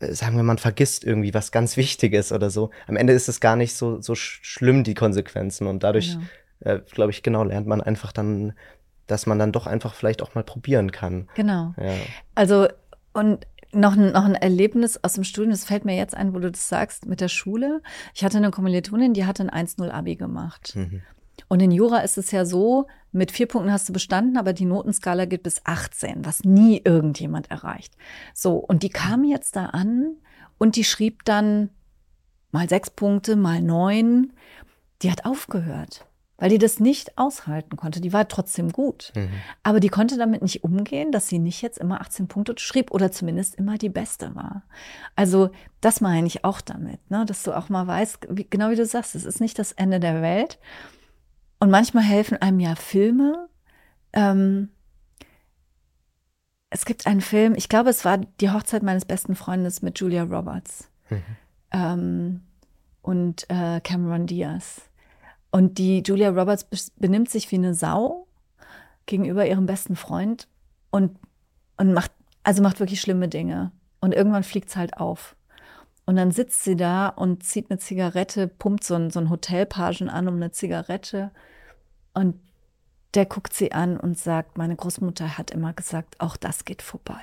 äh, sagen wir, man vergisst irgendwie was ganz Wichtiges oder so, am Ende ist es gar nicht so, so schlimm, die Konsequenzen. Und dadurch, ja. äh, glaube ich, genau, lernt man einfach dann dass man dann doch einfach vielleicht auch mal probieren kann. Genau. Ja. Also, und noch ein, noch ein Erlebnis aus dem Studium, das fällt mir jetzt ein, wo du das sagst, mit der Schule. Ich hatte eine Kommilitonin, die hatte ein 1-0-Abi gemacht. Mhm. Und in Jura ist es ja so, mit vier Punkten hast du bestanden, aber die Notenskala geht bis 18, was nie irgendjemand erreicht. So, und die kam jetzt da an Und die schrieb dann mal sechs Punkte, mal neun. Die hat aufgehört, weil die das nicht aushalten konnte. Die war trotzdem gut. Mhm. Aber die konnte damit nicht umgehen, dass sie nicht jetzt immer 18 Punkte schrieb oder zumindest immer die Beste war. Also das meine ich auch damit, ne? dass du auch mal weißt, wie, genau wie du sagst, es ist nicht das Ende der Welt. Und manchmal helfen einem ja Filme. Ähm, es gibt einen Film, ich glaube, es war die Hochzeit meines besten Freundes mit Julia Roberts Mhm. ähm, und äh, Cameron Diaz. Und die Julia Roberts benimmt sich wie eine Sau gegenüber ihrem besten Freund und, und macht, also macht wirklich schlimme Dinge. Und irgendwann fliegt es halt auf. Und dann sitzt sie da und zieht eine Zigarette, pumpt so einen, so einen Hotelpagen an um eine Zigarette. Und der guckt sie an und sagt, meine Großmutter hat immer gesagt, auch das geht vorbei.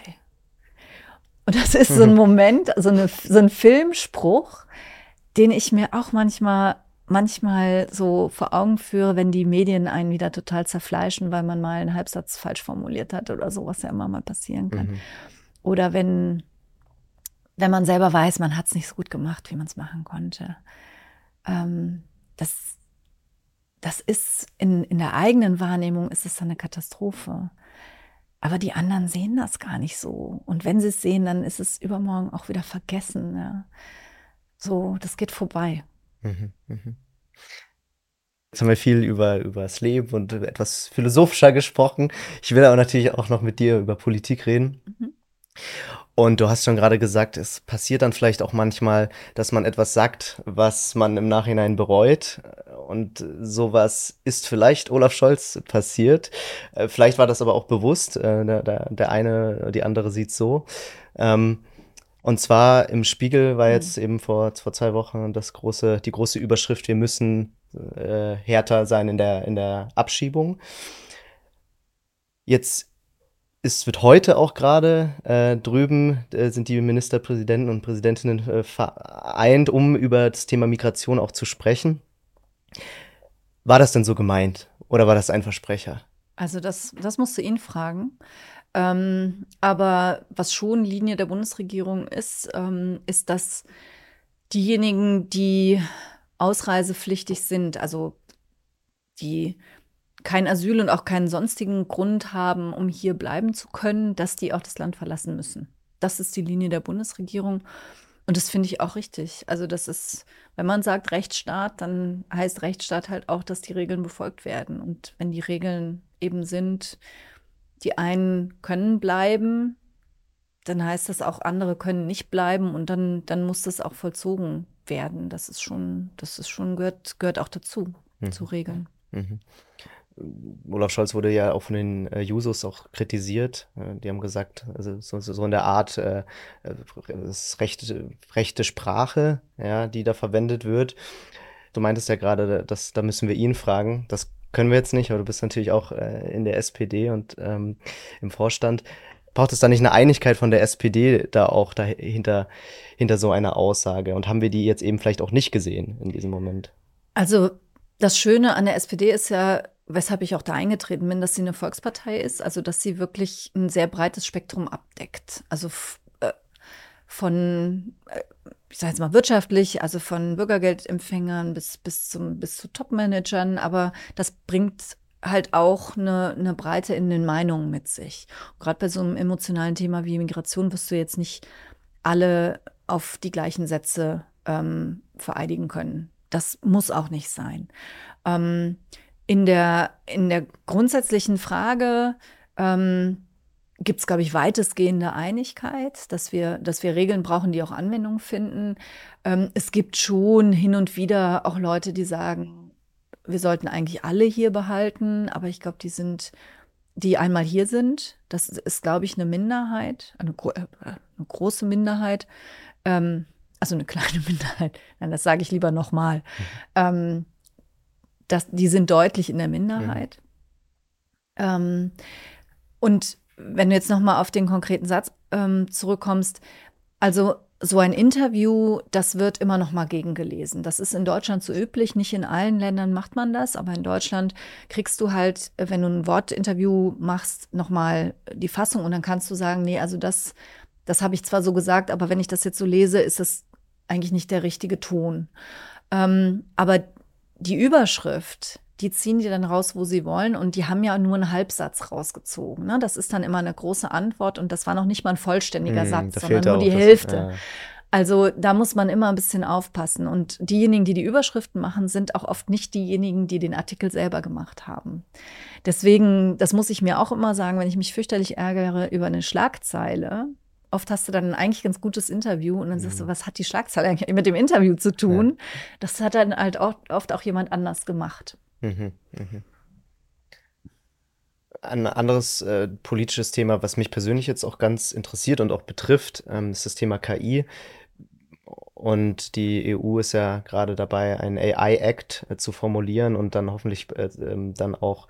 Und das ist so ein Moment, so, eine, so ein Filmspruch, den ich mir auch manchmal, manchmal so vor Augen führe, wenn die Medien einen wieder total zerfleischen, weil man mal einen Halbsatz falsch formuliert hat oder so, was ja immer mal passieren kann. Mhm. Oder wenn, wenn man selber weiß, man hat es nicht so gut gemacht, wie man es machen konnte. Ähm, das, das ist in, in der eigenen Wahrnehmung ist es dann eine Katastrophe. Aber die anderen sehen das gar nicht so. Und wenn sie es sehen, dann ist es übermorgen auch wieder vergessen. Ja. So, das geht vorbei. Mhm, mhm. Jetzt haben wir viel über, über das Leben und etwas philosophischer gesprochen. Ich will aber natürlich auch noch mit dir über Politik reden. Mhm. Und du hast schon gerade gesagt, es passiert dann vielleicht auch manchmal, dass man etwas sagt, was man im Nachhinein bereut. Und sowas ist vielleicht Olaf Scholz passiert. Äh, Vielleicht war das aber auch bewusst. Äh, Der, der, der eine, die andere sieht so. Ähm, und zwar im Spiegel war jetzt eben vor, vor zwei Wochen das große, die große Überschrift, wir müssen äh, härter sein in der, in der Abschiebung. Jetzt es wird heute auch gerade äh, drüben äh, sind die Ministerpräsidenten und Präsidentinnen äh, vereint, um über das Thema Migration auch zu sprechen. War das denn so gemeint oder war das ein Versprecher? Also das, das musst du ihn fragen. Ähm, aber was schon Linie der Bundesregierung ist, ähm, ist, dass diejenigen, die ausreisepflichtig sind, also die kein Asyl und auch keinen sonstigen Grund haben, um hier bleiben zu können, dass die auch das Land verlassen müssen. Das ist die Linie der Bundesregierung. Und das finde ich auch richtig. Also das ist, wenn man sagt Rechtsstaat, dann heißt Rechtsstaat halt auch, dass die Regeln befolgt werden. Und wenn die Regeln eben sind, die einen können bleiben, dann heißt das auch, andere können nicht bleiben und dann, dann muss das auch vollzogen werden. Das ist schon, das ist schon, gehört, gehört auch dazu, Mhm. zu Regeln. Mhm. Olaf Scholz wurde ja auch von den äh, Jusos auch kritisiert. Äh, die haben gesagt, also so, so in der Art, äh, äh, es rechte, rechte Sprache, ja, die da verwendet wird. Du meintest ja gerade, dass da müssen wir ihn fragen. Das können wir jetzt nicht, aber du bist natürlich auch äh, in der SPD und ähm, im Vorstand. Braucht es da nicht eine Einigkeit von der SPD da auch dahinter, hinter so einer Aussage? Und haben wir die jetzt eben vielleicht auch nicht gesehen in diesem Moment? Also das Schöne an der SPD ist ja, weshalb ich auch da eingetreten bin, dass sie eine Volkspartei ist, also dass sie wirklich ein sehr breites Spektrum abdeckt. Also äh, von, äh, ich sage jetzt mal wirtschaftlich, also von Bürgergeldempfängern bis, bis, zum, bis zu Topmanagern, aber das bringt halt auch eine, eine Breite in den Meinungen mit sich. Gerade bei so einem emotionalen Thema wie Migration wirst du jetzt nicht alle auf die gleichen Sätze ähm, vereidigen können. Das muss auch nicht sein. Ähm, in, der, in der grundsätzlichen Frage ähm, gibt es, glaube ich, weitestgehende Einigkeit, dass wir, dass wir Regeln brauchen, die auch Anwendung finden. Ähm, es gibt schon hin und wieder auch Leute, die sagen, wir sollten eigentlich alle hier behalten, aber ich glaube, die sind, die einmal hier sind, das ist, glaube ich, eine Minderheit, eine, gro äh, eine große Minderheit, ähm, also eine kleine Minderheit. Nein, das sage ich lieber nochmal. Ähm, das, die sind deutlich in der Minderheit. Ähm, und wenn du jetzt nochmal auf den konkreten Satz ähm, zurückkommst, also so ein Interview, das wird immer noch mal gegengelesen. Das ist in Deutschland so üblich. Nicht in allen Ländern macht man das, aber in Deutschland kriegst du halt, wenn du ein Wortinterview machst, noch mal die Fassung und dann kannst du sagen, nee, also das, Das habe ich zwar so gesagt, aber wenn ich das jetzt so lese, ist das eigentlich nicht der richtige Ton. Ähm, aber die Überschrift, die ziehen die dann raus, wo sie wollen. Und die haben ja nur einen Halbsatz rausgezogen. Ne? Das ist dann immer eine große Antwort. Und das war noch nicht mal ein vollständiger Mm, Satz, sondern nur die das- Hälfte. ja. Also da muss man immer ein bisschen aufpassen. Und diejenigen, die die Überschriften machen, sind auch oft nicht diejenigen, die den Artikel selber gemacht haben. Deswegen, das muss ich mir auch immer sagen, wenn ich mich fürchterlich ärgere über eine Schlagzeile. Oft hast du dann ein eigentlich ganz gutes Interview und dann sagst du, was hat die Schlagzeile eigentlich mit dem Interview zu tun? Das hat dann halt oft auch jemand anders gemacht. Mhm, mhm. Ein anderes äh, politisches Thema, was mich persönlich jetzt auch ganz interessiert und auch betrifft, ähm, ist das Thema KI. Und die EU ist ja gerade dabei, einen AI-Act äh, zu formulieren und dann hoffentlich äh, ähm, dann auch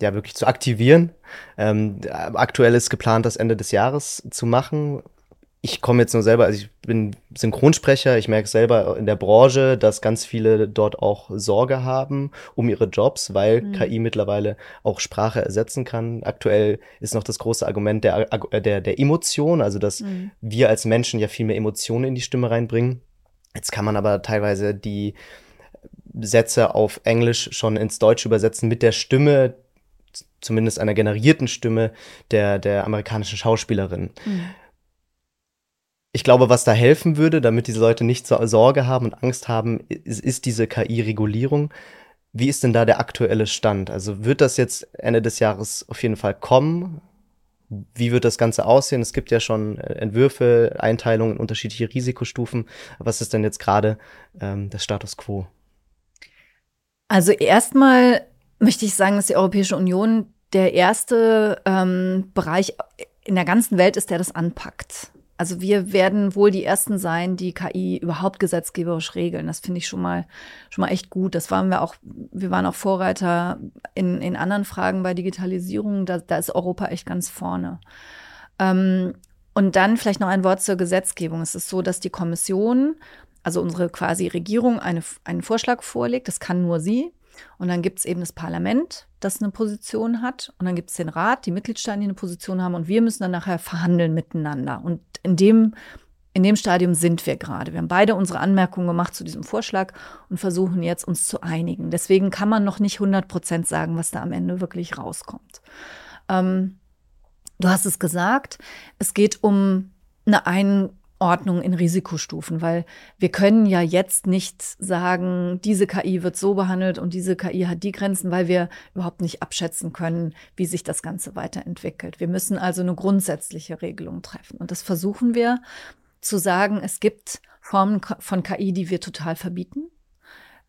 ja wirklich zu aktivieren. Ähm, aktuell ist geplant, das Ende des Jahres zu machen. Ich komme jetzt nur selber, also ich bin Synchronsprecher, ich merke selber in der Branche, dass ganz viele dort auch Sorge haben um ihre Jobs, weil Mhm. KI mittlerweile auch Sprache ersetzen kann. Aktuell ist noch das große Argument der, äh, der, der Emotion, also dass Mhm. wir als Menschen ja viel mehr Emotionen in die Stimme reinbringen. Jetzt kann man aber teilweise die Sätze auf Englisch schon ins Deutsche übersetzen mit der Stimme, zumindest einer generierten Stimme der, der amerikanischen Schauspielerin. Mhm. Ich glaube, was da helfen würde, damit diese Leute nicht so Sorge haben und Angst haben, ist, ist diese KI-Regulierung. Wie ist denn da der aktuelle Stand? Also wird das jetzt Ende des Jahres auf jeden Fall kommen? Wie wird das Ganze aussehen? Es gibt ja schon äh, Entwürfe, Einteilungen in unterschiedliche Risikostufen. Was ist denn jetzt gerade ähm, der Status quo? Also erstmal möchte ich sagen, dass die Europäische Union der erste ähm, Bereich in der ganzen Welt ist, der das anpackt. Also wir werden wohl die ersten sein, die KI überhaupt gesetzgeberisch regeln. Das finde ich schon mal schon mal echt gut. Das waren wir auch. Wir waren auch Vorreiter in, in anderen Fragen bei Digitalisierung. Da, da ist Europa echt ganz vorne. Ähm, und dann vielleicht noch ein Wort zur Gesetzgebung. Es ist so, dass die Kommission, also unsere quasi Regierung, eine, einen Vorschlag vorlegt. Das kann nur sie. Und dann gibt es eben das Parlament, das eine Position hat. Und dann gibt es den Rat, die Mitgliedstaaten, die eine Position haben. Und wir müssen dann nachher verhandeln miteinander. Und in dem, in dem Stadium sind wir gerade. Wir haben beide unsere Anmerkungen gemacht zu diesem Vorschlag und versuchen jetzt uns zu einigen. Deswegen kann man noch nicht 100 Prozent sagen, was da am Ende wirklich rauskommt. Ähm, du hast es gesagt, es geht um eine Einordnung in Risikostufen, weil wir können ja jetzt nicht sagen, diese KI wird so behandelt und diese KI hat die Grenzen, weil wir überhaupt nicht abschätzen können, wie sich das Ganze weiterentwickelt. Wir müssen also eine grundsätzliche Regelung treffen. Und das versuchen wir zu sagen, es gibt Formen von KI, die wir total verbieten.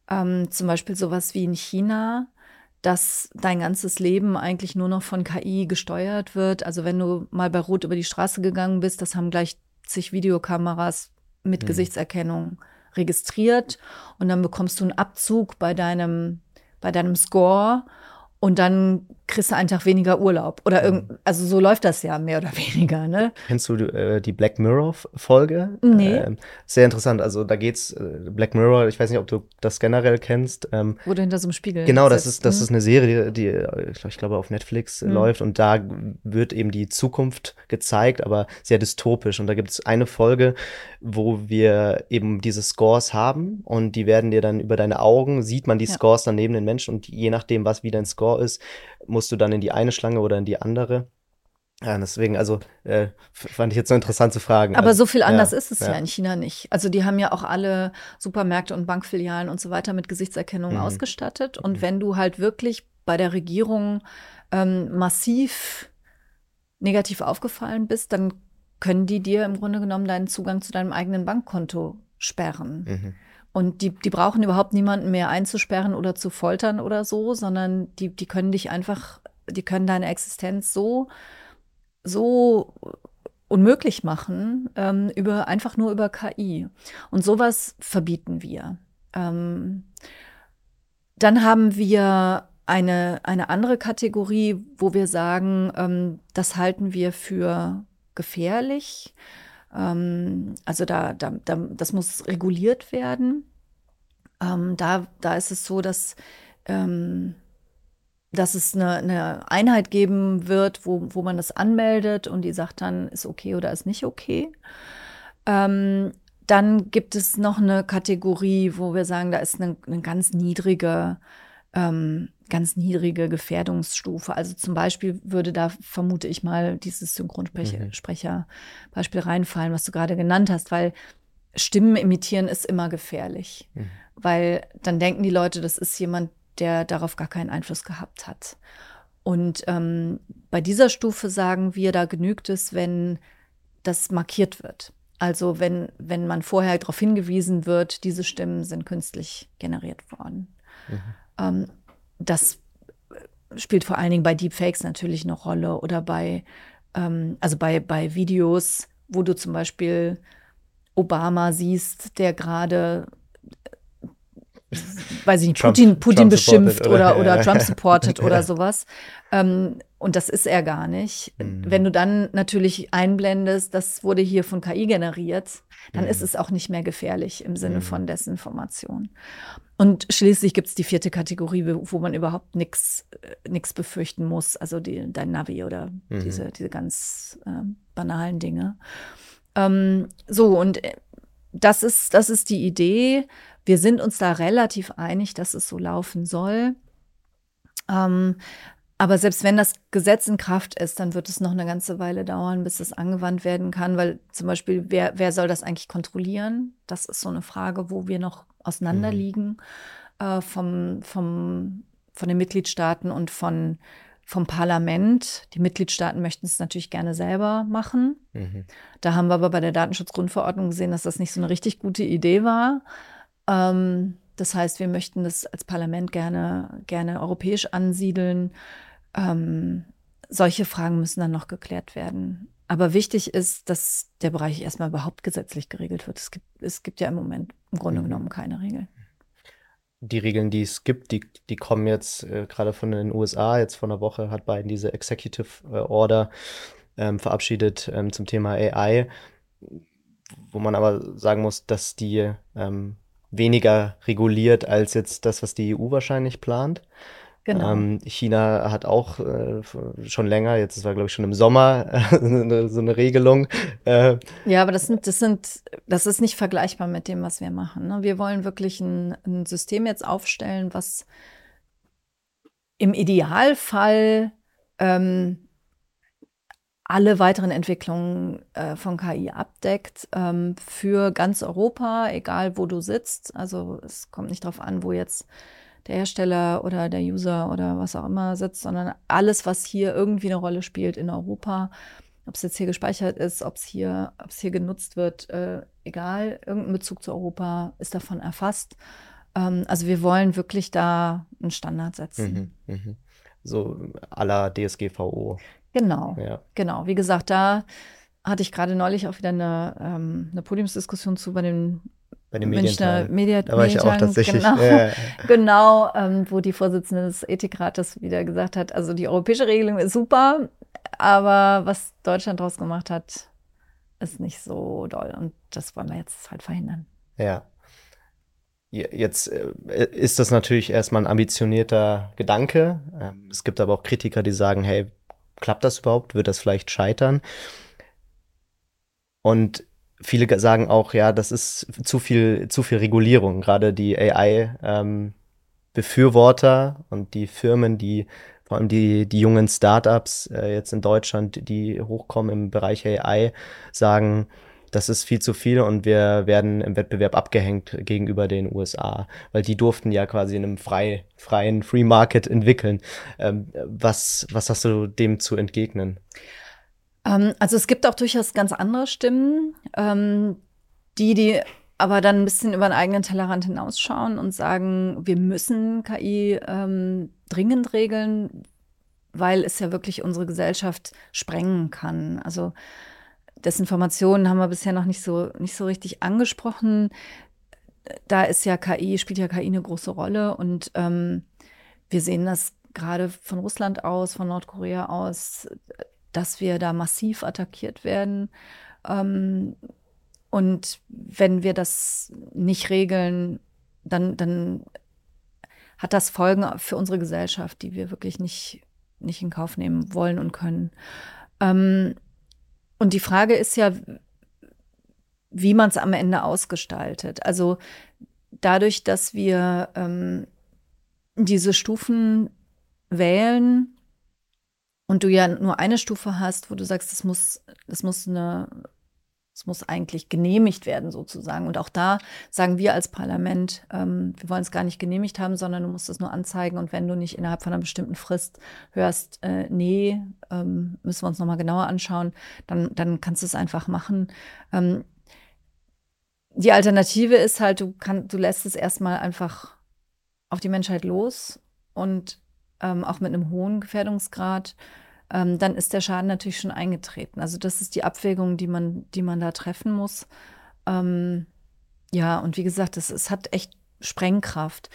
Ähm, zum Beispiel sowas wie in China, dass dein ganzes Leben eigentlich nur noch von KI gesteuert wird. Also wenn du mal bei Rot über die Straße gegangen bist, das haben gleich zig Videokameras mit Mhm. Gesichtserkennung registriert und dann bekommst du einen Abzug bei deinem, bei deinem Score und dann kriegst du einen Tag weniger Urlaub. Oder irgend, also so läuft das ja mehr oder weniger, ne? Kennst du äh, die Black Mirror-Folge? Nee. Ähm, sehr interessant. Also da geht's, äh, Black Mirror, ich weiß nicht, ob du das generell kennst. Ähm, Wo du hinter so einem Spiegel Genau, das ist, das ne? ist eine Serie, die, äh, ich glaube, auf Netflix äh, Mhm. läuft und da wird eben die Zukunft gezeigt, aber sehr dystopisch. Und da gibt es eine Folge, wo wir eben diese Scores haben und die werden dir dann über deine Augen, sieht man die Ja. Scores dann neben den Menschen und je nachdem, was wie dein Score ist, musst du dann in die eine Schlange oder in die andere. Ja, deswegen, also äh, fand ich jetzt so interessant zu fragen. Aber also, so viel anders ist es ja. ja. in China nicht. Also die haben ja auch alle Supermärkte und Bankfilialen und so weiter mit Gesichtserkennung Mhm. ausgestattet. Und wenn du halt wirklich bei der Regierung ähm, massiv negativ aufgefallen bist, dann können die dir im Grunde genommen deinen Zugang zu deinem eigenen Bankkonto sperren. Mhm. Und die, die brauchen überhaupt niemanden mehr einzusperren oder zu foltern oder so, sondern die, die können dich einfach, die können deine Existenz so, so unmöglich machen, ähm, über, einfach nur über KI. Und sowas verbieten wir. Ähm, dann haben wir eine, eine andere Kategorie, wo wir sagen, ähm, das halten wir für gefährlich. Ähm, also da, da, da, das muss reguliert werden. Ähm, da, da ist es so, dass ähm, dass es eine, eine Einheit geben wird, wo, wo man das anmeldet und die sagt dann, ist okay oder ist nicht okay. Ähm, dann gibt es noch eine Kategorie, wo wir sagen, da ist eine, eine ganz niedrige, ähm, ganz niedrige Gefährdungsstufe. Also zum Beispiel würde da, vermute ich mal, dieses Synchronsprecher-Beispiel mhm. reinfallen, was du gerade genannt hast, weil Stimmen imitieren ist immer gefährlich. Mhm. Weil dann denken die Leute, das ist jemand, der darauf gar keinen Einfluss gehabt hat. Und ähm, bei dieser Stufe sagen wir, da genügt es, wenn das markiert wird. Also wenn, wenn man vorher darauf hingewiesen wird, diese Stimmen sind künstlich generiert worden. Mhm. Ähm, das spielt vor allen Dingen bei Deepfakes natürlich eine Rolle oder bei, ähm, also bei, bei Videos, wo du zum Beispiel Obama siehst, der gerade weiß ich nicht, Putin, Putin Trump beschimpft oder, oder, oder Trump supportet oder sowas. Ähm, und das ist er gar nicht. Mhm. Wenn du dann natürlich einblendest, das wurde hier von KI generiert, dann mhm. ist es auch nicht mehr gefährlich im Sinne mhm. von Desinformation. Und schließlich gibt es die vierte Kategorie, wo man überhaupt nichts äh, befürchten muss, also die, dein Navi oder mhm. diese, diese ganz äh, banalen Dinge. Ähm, so, und äh, das ist, das ist die Idee. Wir sind uns da relativ einig, dass es so laufen soll. Ähm, aber selbst wenn das Gesetz in Kraft ist, dann wird es noch eine ganze Weile dauern, bis es angewandt werden kann, weil zum Beispiel, wer, wer soll das eigentlich kontrollieren? Das ist so eine Frage, wo wir noch auseinanderliegen mhm. äh, vom, vom, von den Mitgliedstaaten und von, vom Parlament. Die Mitgliedstaaten möchten es natürlich gerne selber machen. Mhm. Da haben wir aber bei der Datenschutzgrundverordnung gesehen, dass das nicht so eine richtig gute Idee war. Ähm, das heißt, wir möchten das als Parlament gerne, gerne europäisch ansiedeln. Ähm, solche Fragen müssen dann noch geklärt werden. Aber wichtig ist, dass der Bereich erstmal überhaupt gesetzlich geregelt wird. Es gibt, es gibt ja im Moment im Grunde mhm. genommen keine Regeln. Die Regeln, die es gibt, die, die kommen jetzt äh, gerade von den USA. Jetzt vor einer Woche hat Biden diese Executive äh, Order ähm, verabschiedet ähm, zum Thema AI, wo man aber sagen muss, dass die ähm, weniger reguliert als jetzt das, was die EU wahrscheinlich plant. Genau. Ähm, China hat auch äh, schon länger, jetzt war glaube ich schon im Sommer äh, so eine Regelung. Äh, ja, aber das sind, das sind, das ist nicht vergleichbar mit dem, was wir machen. Ne? Wir wollen wirklich ein, ein System jetzt aufstellen, was im Idealfall ähm, alle weiteren Entwicklungen äh, von KI abdeckt ähm, für ganz Europa, egal wo du sitzt. Also es kommt nicht darauf an, wo jetzt der Hersteller oder der User oder was auch immer sitzt, sondern alles, was hier irgendwie eine Rolle spielt in Europa, ob es jetzt hier gespeichert ist, ob es hier, ob es hier genutzt wird, äh, egal, irgendein Bezug zu Europa ist davon erfasst. Ähm, also wir wollen wirklich da einen Standard setzen. Mhm, mh. So aller DSGVO. Genau, ja. genau. Wie gesagt, da hatte ich gerade neulich auch wieder eine, ähm, eine Podiumsdiskussion zu bei den bei den Münchner Media Da war ich auch tatsächlich. Genau, ja. genau ähm, wo die Vorsitzende des Ethikrates wieder gesagt hat, also die europäische Regelung ist super, aber was Deutschland daraus gemacht hat, ist nicht so doll. Und das wollen wir jetzt halt verhindern. Ja. Jetzt äh, ist das natürlich erstmal ein ambitionierter Gedanke. Ähm, es gibt aber auch Kritiker, die sagen, hey, klappt das überhaupt? Wird das vielleicht scheitern? Und viele sagen auch, ja, das ist zu viel, zu viel Regulierung. Gerade die AI-Befürworter ähm, und die Firmen, die vor allem die, die jungen Startups äh, jetzt in Deutschland, die hochkommen im Bereich AI, sagen, das ist viel zu viel und wir werden im Wettbewerb abgehängt gegenüber den USA, weil die durften ja quasi in einem frei, freien Free Market entwickeln. Ähm, was, was hast du dem zu entgegnen? Ähm, also es gibt auch durchaus ganz andere Stimmen, ähm, die, die aber dann ein bisschen über den eigenen Tellerrand hinausschauen und sagen, wir müssen KI ähm, dringend regeln, weil es ja wirklich unsere Gesellschaft sprengen kann. Also Desinformationen haben wir bisher noch nicht so, nicht so richtig angesprochen. Da ist ja KI, spielt ja KI eine große Rolle und ähm, wir sehen das gerade von Russland aus, von Nordkorea aus, dass wir da massiv attackiert werden. Ähm, und wenn wir das nicht regeln, dann, dann hat das Folgen für unsere Gesellschaft, die wir wirklich nicht, nicht in Kauf nehmen wollen und können. Ähm, und die Frage ist ja, wie man es am Ende ausgestaltet. Also dadurch, dass wir ähm, diese Stufen wählen und du ja nur eine Stufe hast, wo du sagst, das muss, das muss eine, es muss eigentlich genehmigt werden sozusagen. Und auch da sagen wir als Parlament, ähm, wir wollen es gar nicht genehmigt haben, sondern du musst es nur anzeigen. Und wenn du nicht innerhalb von einer bestimmten Frist hörst, äh, nee, ähm, müssen wir uns nochmal genauer anschauen, dann, dann kannst du es einfach machen. Ähm, die Alternative ist halt, du, kann, du lässt es erstmal einfach auf die Menschheit los und ähm, auch mit einem hohen Gefährdungsgrad, ähm, dann ist der Schaden natürlich schon eingetreten. Also das ist die Abwägung, die man, die man da treffen muss. Ähm, ja, und wie gesagt, es, es hat echt Sprengkraft.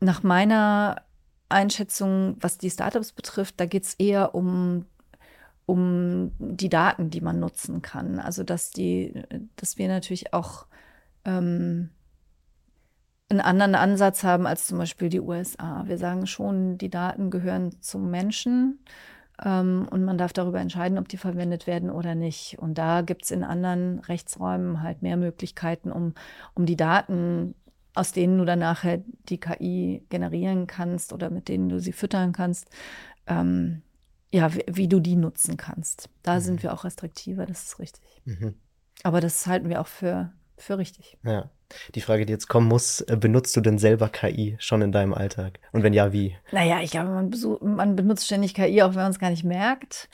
Nach meiner Einschätzung, was die Startups betrifft, da geht es eher um, um die Daten, die man nutzen kann. Also dass die, dass wir natürlich auch ähm, einen anderen Ansatz haben als zum Beispiel die USA. Wir sagen schon, die Daten gehören zum Menschen ähm, und man darf darüber entscheiden, ob die verwendet werden oder nicht. Und da gibt es in anderen Rechtsräumen halt mehr Möglichkeiten, um, um die Daten, aus denen du dann nachher die KI generieren kannst oder mit denen du sie füttern kannst, ähm, ja, wie, wie, du die nutzen kannst. Da mhm. sind wir auch restriktiver, das ist richtig. Mhm. Aber das halten wir auch für, für richtig. Ja. Die Frage, die jetzt kommen muss, äh, benutzt du denn selber KI schon in deinem Alltag? Und wenn ja, wie? Naja, ich glaube, man, man benutzt ständig KI, auch wenn man es gar nicht merkt.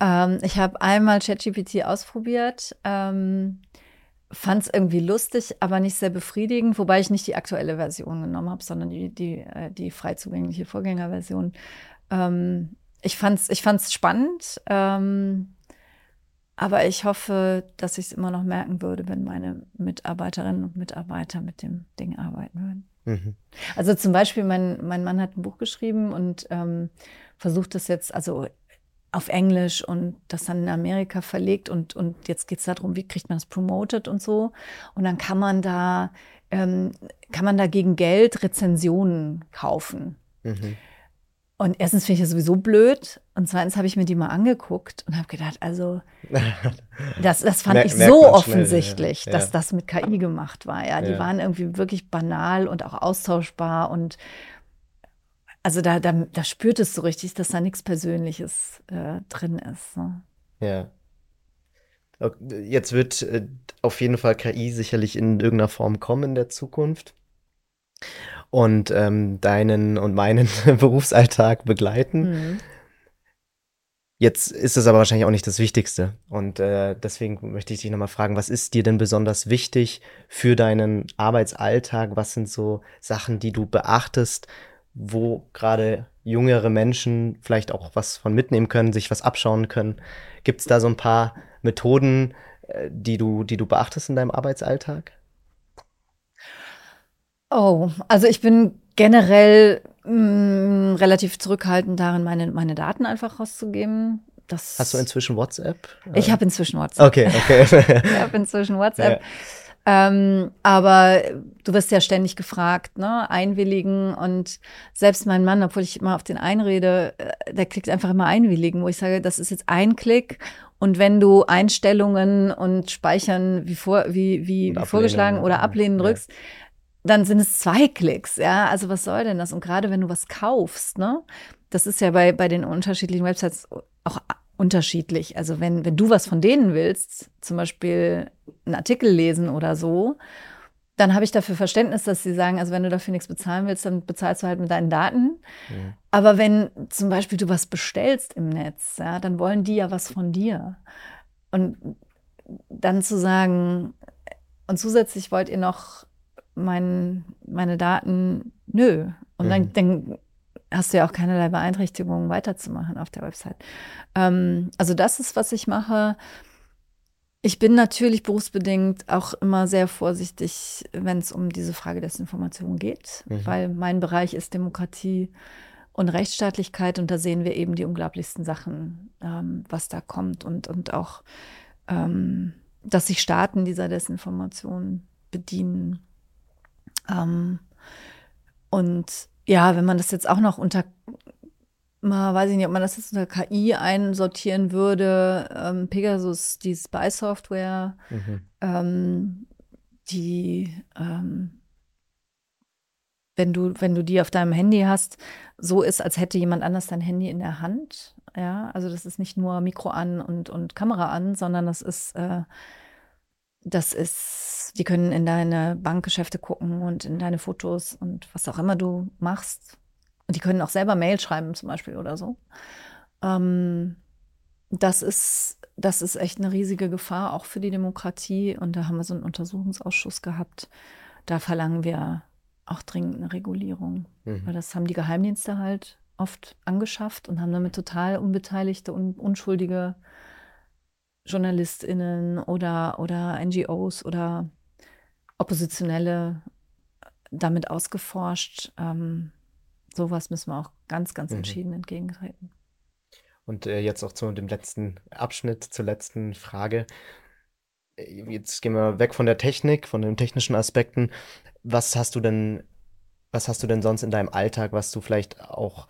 Ähm, ich habe einmal ChatGPT ausprobiert. Ähm, fand es irgendwie lustig, aber nicht sehr befriedigend, wobei ich nicht die aktuelle Version genommen habe, sondern die, die, äh, die frei zugängliche Vorgängerversion. Ähm, ich fand es ich fand's spannend. Ähm, aber ich hoffe, dass ich es immer noch merken würde, wenn meine Mitarbeiterinnen und Mitarbeiter mit dem Ding arbeiten würden. Mhm. Also zum Beispiel, mein, mein Mann hat ein Buch geschrieben und ähm, versucht das jetzt, also auf Englisch und das dann in Amerika verlegt und, und jetzt geht es darum, wie kriegt man das promoted und so. Und dann kann man da, ähm, kann man da gegen Geld Rezensionen kaufen. Mhm. Und erstens finde ich das sowieso blöd. Und zweitens habe ich mir die mal angeguckt und habe gedacht, also das, das fand Mer ich so offensichtlich, schnell, ja. dass das mit KI gemacht war. Ja, die ja. waren irgendwie wirklich banal und auch austauschbar und also da, da, da spürt es so richtig, dass da nichts Persönliches äh, drin ist. Ne? Ja. Jetzt wird äh, auf jeden Fall KI sicherlich in irgendeiner Form kommen in der Zukunft und ähm, deinen und meinen Berufsalltag begleiten. Mhm. Jetzt ist es aber wahrscheinlich auch nicht das Wichtigste. Und äh, deswegen möchte ich dich nochmal fragen, was ist dir denn besonders wichtig für deinen Arbeitsalltag? Was sind so Sachen, die du beachtest, wo gerade jüngere Menschen vielleicht auch was von mitnehmen können, sich was abschauen können? Gibt es da so ein paar Methoden, äh, die du, die du beachtest in deinem Arbeitsalltag? Oh, also ich bin generell mh, mm, relativ zurückhaltend darin, meine, meine Daten einfach rauszugeben. Das Hast du inzwischen WhatsApp? Ich habe inzwischen WhatsApp. Okay, okay. ich habe inzwischen WhatsApp. Ja. Ähm, aber du wirst ja ständig gefragt, ne? Einwilligen und selbst mein Mann, obwohl ich immer auf den einrede, äh, der klickt einfach immer einwilligen, wo ich sage, das ist jetzt ein Klick und wenn du Einstellungen und Speichern wie vor, wie, wie, wie vorgeschlagen oder ablehnen drückst, ja dann sind es zwei Klicks, ja. Also was soll denn das? Und gerade wenn du was kaufst, ne? Das ist ja bei, bei den unterschiedlichen Websites auch unterschiedlich. Also wenn, wenn du was von denen willst, zum Beispiel einen Artikel lesen oder so, dann habe ich dafür Verständnis, dass sie sagen, also wenn du dafür nichts bezahlen willst, dann bezahlst du halt mit deinen Daten. Ja. Aber wenn zum Beispiel du was bestellst im Netz, ja, dann wollen die ja was von dir. Und dann zu sagen, und zusätzlich wollt ihr noch mein, meine Daten, nö. Und mhm. dann, dann hast du ja auch keinerlei Beeinträchtigungen weiterzumachen auf der Website. Ähm, also das ist, was ich mache. Ich bin natürlich berufsbedingt auch immer sehr vorsichtig, wenn es um diese Frage Desinformation geht, mhm. weil mein Bereich ist Demokratie und Rechtsstaatlichkeit und da sehen wir eben die unglaublichsten Sachen, ähm, was da kommt und, und auch, ähm, dass sich Staaten dieser Desinformation bedienen. Ähm, und ja, wenn man das jetzt auch noch unter, mal weiß ich nicht, ob man das jetzt unter KI einsortieren würde, ähm, Pegasus, die Spy-Software, mhm. ähm, die, ähm, wenn du, wenn du die auf deinem Handy hast, so ist, als hätte jemand anders dein Handy in der Hand. Ja, also das ist nicht nur Mikro an und, und Kamera an, sondern das ist, äh, das ist, die können in deine Bankgeschäfte gucken und in deine Fotos und was auch immer du machst. Und die können auch selber Mail schreiben zum Beispiel oder so. Ähm, das ist, das ist echt eine riesige Gefahr, auch für die Demokratie. Und da haben wir so einen Untersuchungsausschuss gehabt. Da verlangen wir auch dringend eine Regulierung. Mhm. Weil das haben die Geheimdienste halt oft angeschafft und haben damit total unbeteiligte und unschuldige JournalistInnen oder, oder NGOs oder Oppositionelle damit ausgeforscht. Ähm, sowas müssen wir auch ganz, ganz mhm. entschieden entgegentreten. Und äh, jetzt auch zu dem letzten Abschnitt, zur letzten Frage. Äh, jetzt gehen wir weg von der Technik, von den technischen Aspekten. Was hast du denn, was hast du denn sonst in deinem Alltag, was du vielleicht auch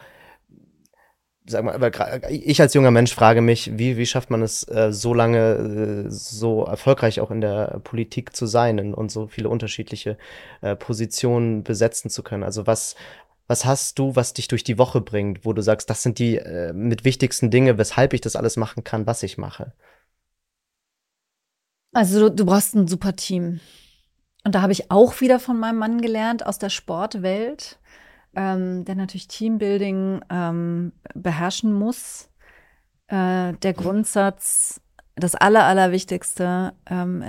sag mal, ich als junger Mensch frage mich, wie, wie schafft man es, äh, so lange äh, so erfolgreich auch in der Politik zu sein und so viele unterschiedliche äh, Positionen besetzen zu können? Also was, was hast du, was dich durch die Woche bringt, wo du sagst, das sind die mit wichtigsten Dinge, weshalb ich das alles machen kann, was ich mache? Also du, du brauchst ein super Team. Und da habe ich auch wieder von meinem Mann gelernt aus der Sportwelt ähm, der natürlich Teambuilding ähm, beherrschen muss. Äh, der Grundsatz, das Aller, Allerwichtigste, ähm,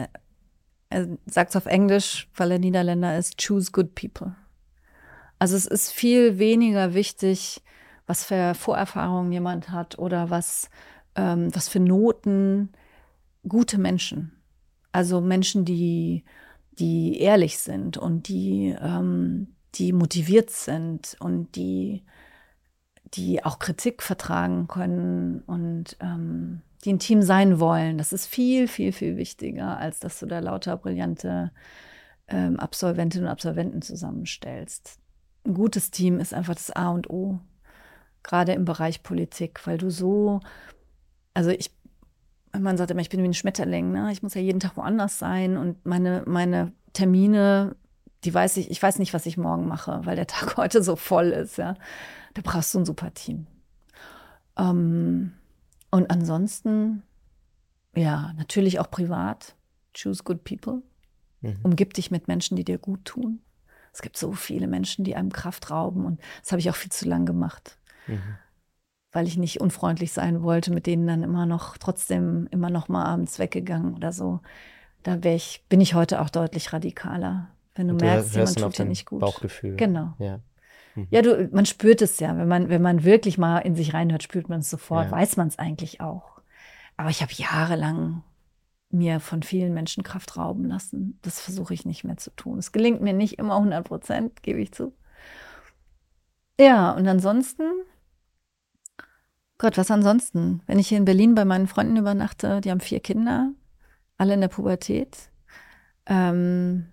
er sagt es auf Englisch, weil er Niederländer ist, choose good people. Also es ist viel weniger wichtig, was für Vorerfahrungen jemand hat oder was, ähm, was für Noten gute Menschen. Also Menschen, die, die ehrlich sind und die, ähm, die motiviert sind und die, die auch Kritik vertragen können und ähm, die ein Team sein wollen. Das ist viel, viel, viel wichtiger, als dass du da lauter brillante ähm, Absolventinnen und Absolventen zusammenstellst. Ein gutes Team ist einfach das A und O, gerade im Bereich Politik, weil du so, also ich, man sagt immer, ich bin wie ein Schmetterling, ne? ich muss ja jeden Tag woanders sein und meine, meine Termine die weiß ich, ich weiß nicht, was ich morgen mache, weil der Tag heute so voll ist, ja. Da brauchst du ein super Team. Ähm, und ansonsten, ja, natürlich auch privat. Choose good people. Mhm. Umgib dich mit Menschen, die dir gut tun. Es gibt so viele Menschen, die einem Kraft rauben und das habe ich auch viel zu lang gemacht. Mhm. Weil ich nicht unfreundlich sein wollte, mit denen dann immer noch, trotzdem immer noch mal abends weggegangen oder so. Da ich, bin ich heute auch deutlich radikaler. Wenn du, du merkst, jemand tut dir nicht gut. Bauchgefühl. Genau. Ja. Mhm. Ja, du, man spürt es ja. Wenn man, wenn man wirklich mal in sich reinhört, spürt man es sofort, ja. weiß man es eigentlich auch. Aber ich habe jahrelang mir von vielen Menschen Kraft rauben lassen. Das versuche ich nicht mehr zu tun. Es gelingt mir nicht immer 100 Prozent, gebe ich zu. Ja, und ansonsten, Gott, was ansonsten? Wenn ich hier in Berlin bei meinen Freunden übernachte, die haben vier Kinder, alle in der Pubertät. Ähm,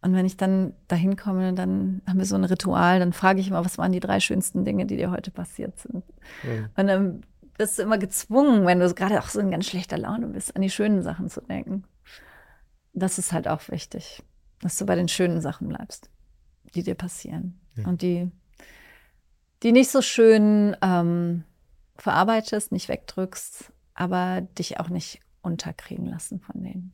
und wenn ich dann dahin komme, dann haben wir so ein Ritual, dann frage ich immer, was waren die drei schönsten Dinge, die dir heute passiert sind. Mhm. Und dann bist du immer gezwungen, wenn du gerade auch so in ganz schlechter Laune bist, an die schönen Sachen zu denken. Das ist halt auch wichtig, dass du bei den schönen Sachen bleibst, die dir passieren. Mhm. Und die, die nicht so schön ähm, verarbeitest, nicht wegdrückst, aber dich auch nicht unterkriegen lassen von denen.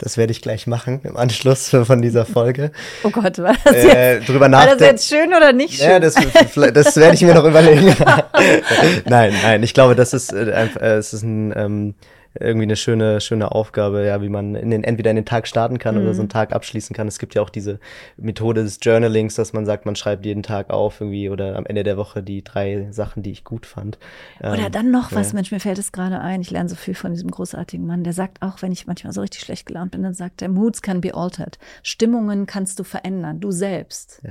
Das werde ich gleich machen im Anschluss von dieser Folge. Oh Gott, war das jetzt, äh, drüber war das jetzt schön oder nicht schön? Ja, das, das werde ich mir noch überlegen. nein, nein, ich glaube, das ist, äh, äh, es ist ein ähm, irgendwie eine schöne, schöne Aufgabe, ja, wie man in den, entweder in den Tag starten kann mhm. oder so einen mhm. Tag abschließen kann. Es gibt ja auch diese Methode des Journalings, dass man sagt, man schreibt jeden Tag auf irgendwie oder am Ende der Woche die drei Sachen, die ich gut fand. Oder ähm, dann noch was, ja. Mensch, mir fällt es gerade ein. Ich lerne so viel von diesem großartigen Mann. Der sagt auch, wenn ich manchmal so richtig schlecht gelaunt bin, dann sagt er, Moods can be altered. Stimmungen kannst du verändern, du selbst. Ja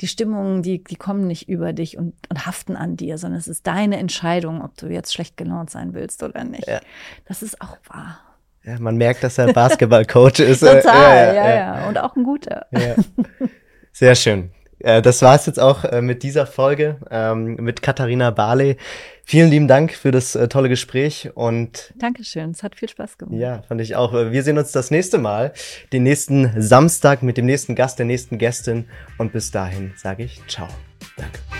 die Stimmungen, die, die kommen nicht über dich und, und haften an dir, sondern es ist deine Entscheidung, ob du jetzt schlecht gelaunt sein willst oder nicht. Ja. Das ist auch wahr. Ja, man merkt, dass er Basketballcoach ist. Total, ja ja, ja, ja, Und auch ein guter. Sehr schön. Äh, das war es jetzt auch äh, mit dieser Folge ähm, mit Katharina Barley. Vielen lieben Dank für das äh, tolle Gespräch und Dankeschön, es hat viel Spaß gemacht. Ja, fand ich auch. Wir sehen uns das nächste Mal, den nächsten Samstag mit dem nächsten Gast, der nächsten Gästin und bis dahin sage ich ciao. Danke.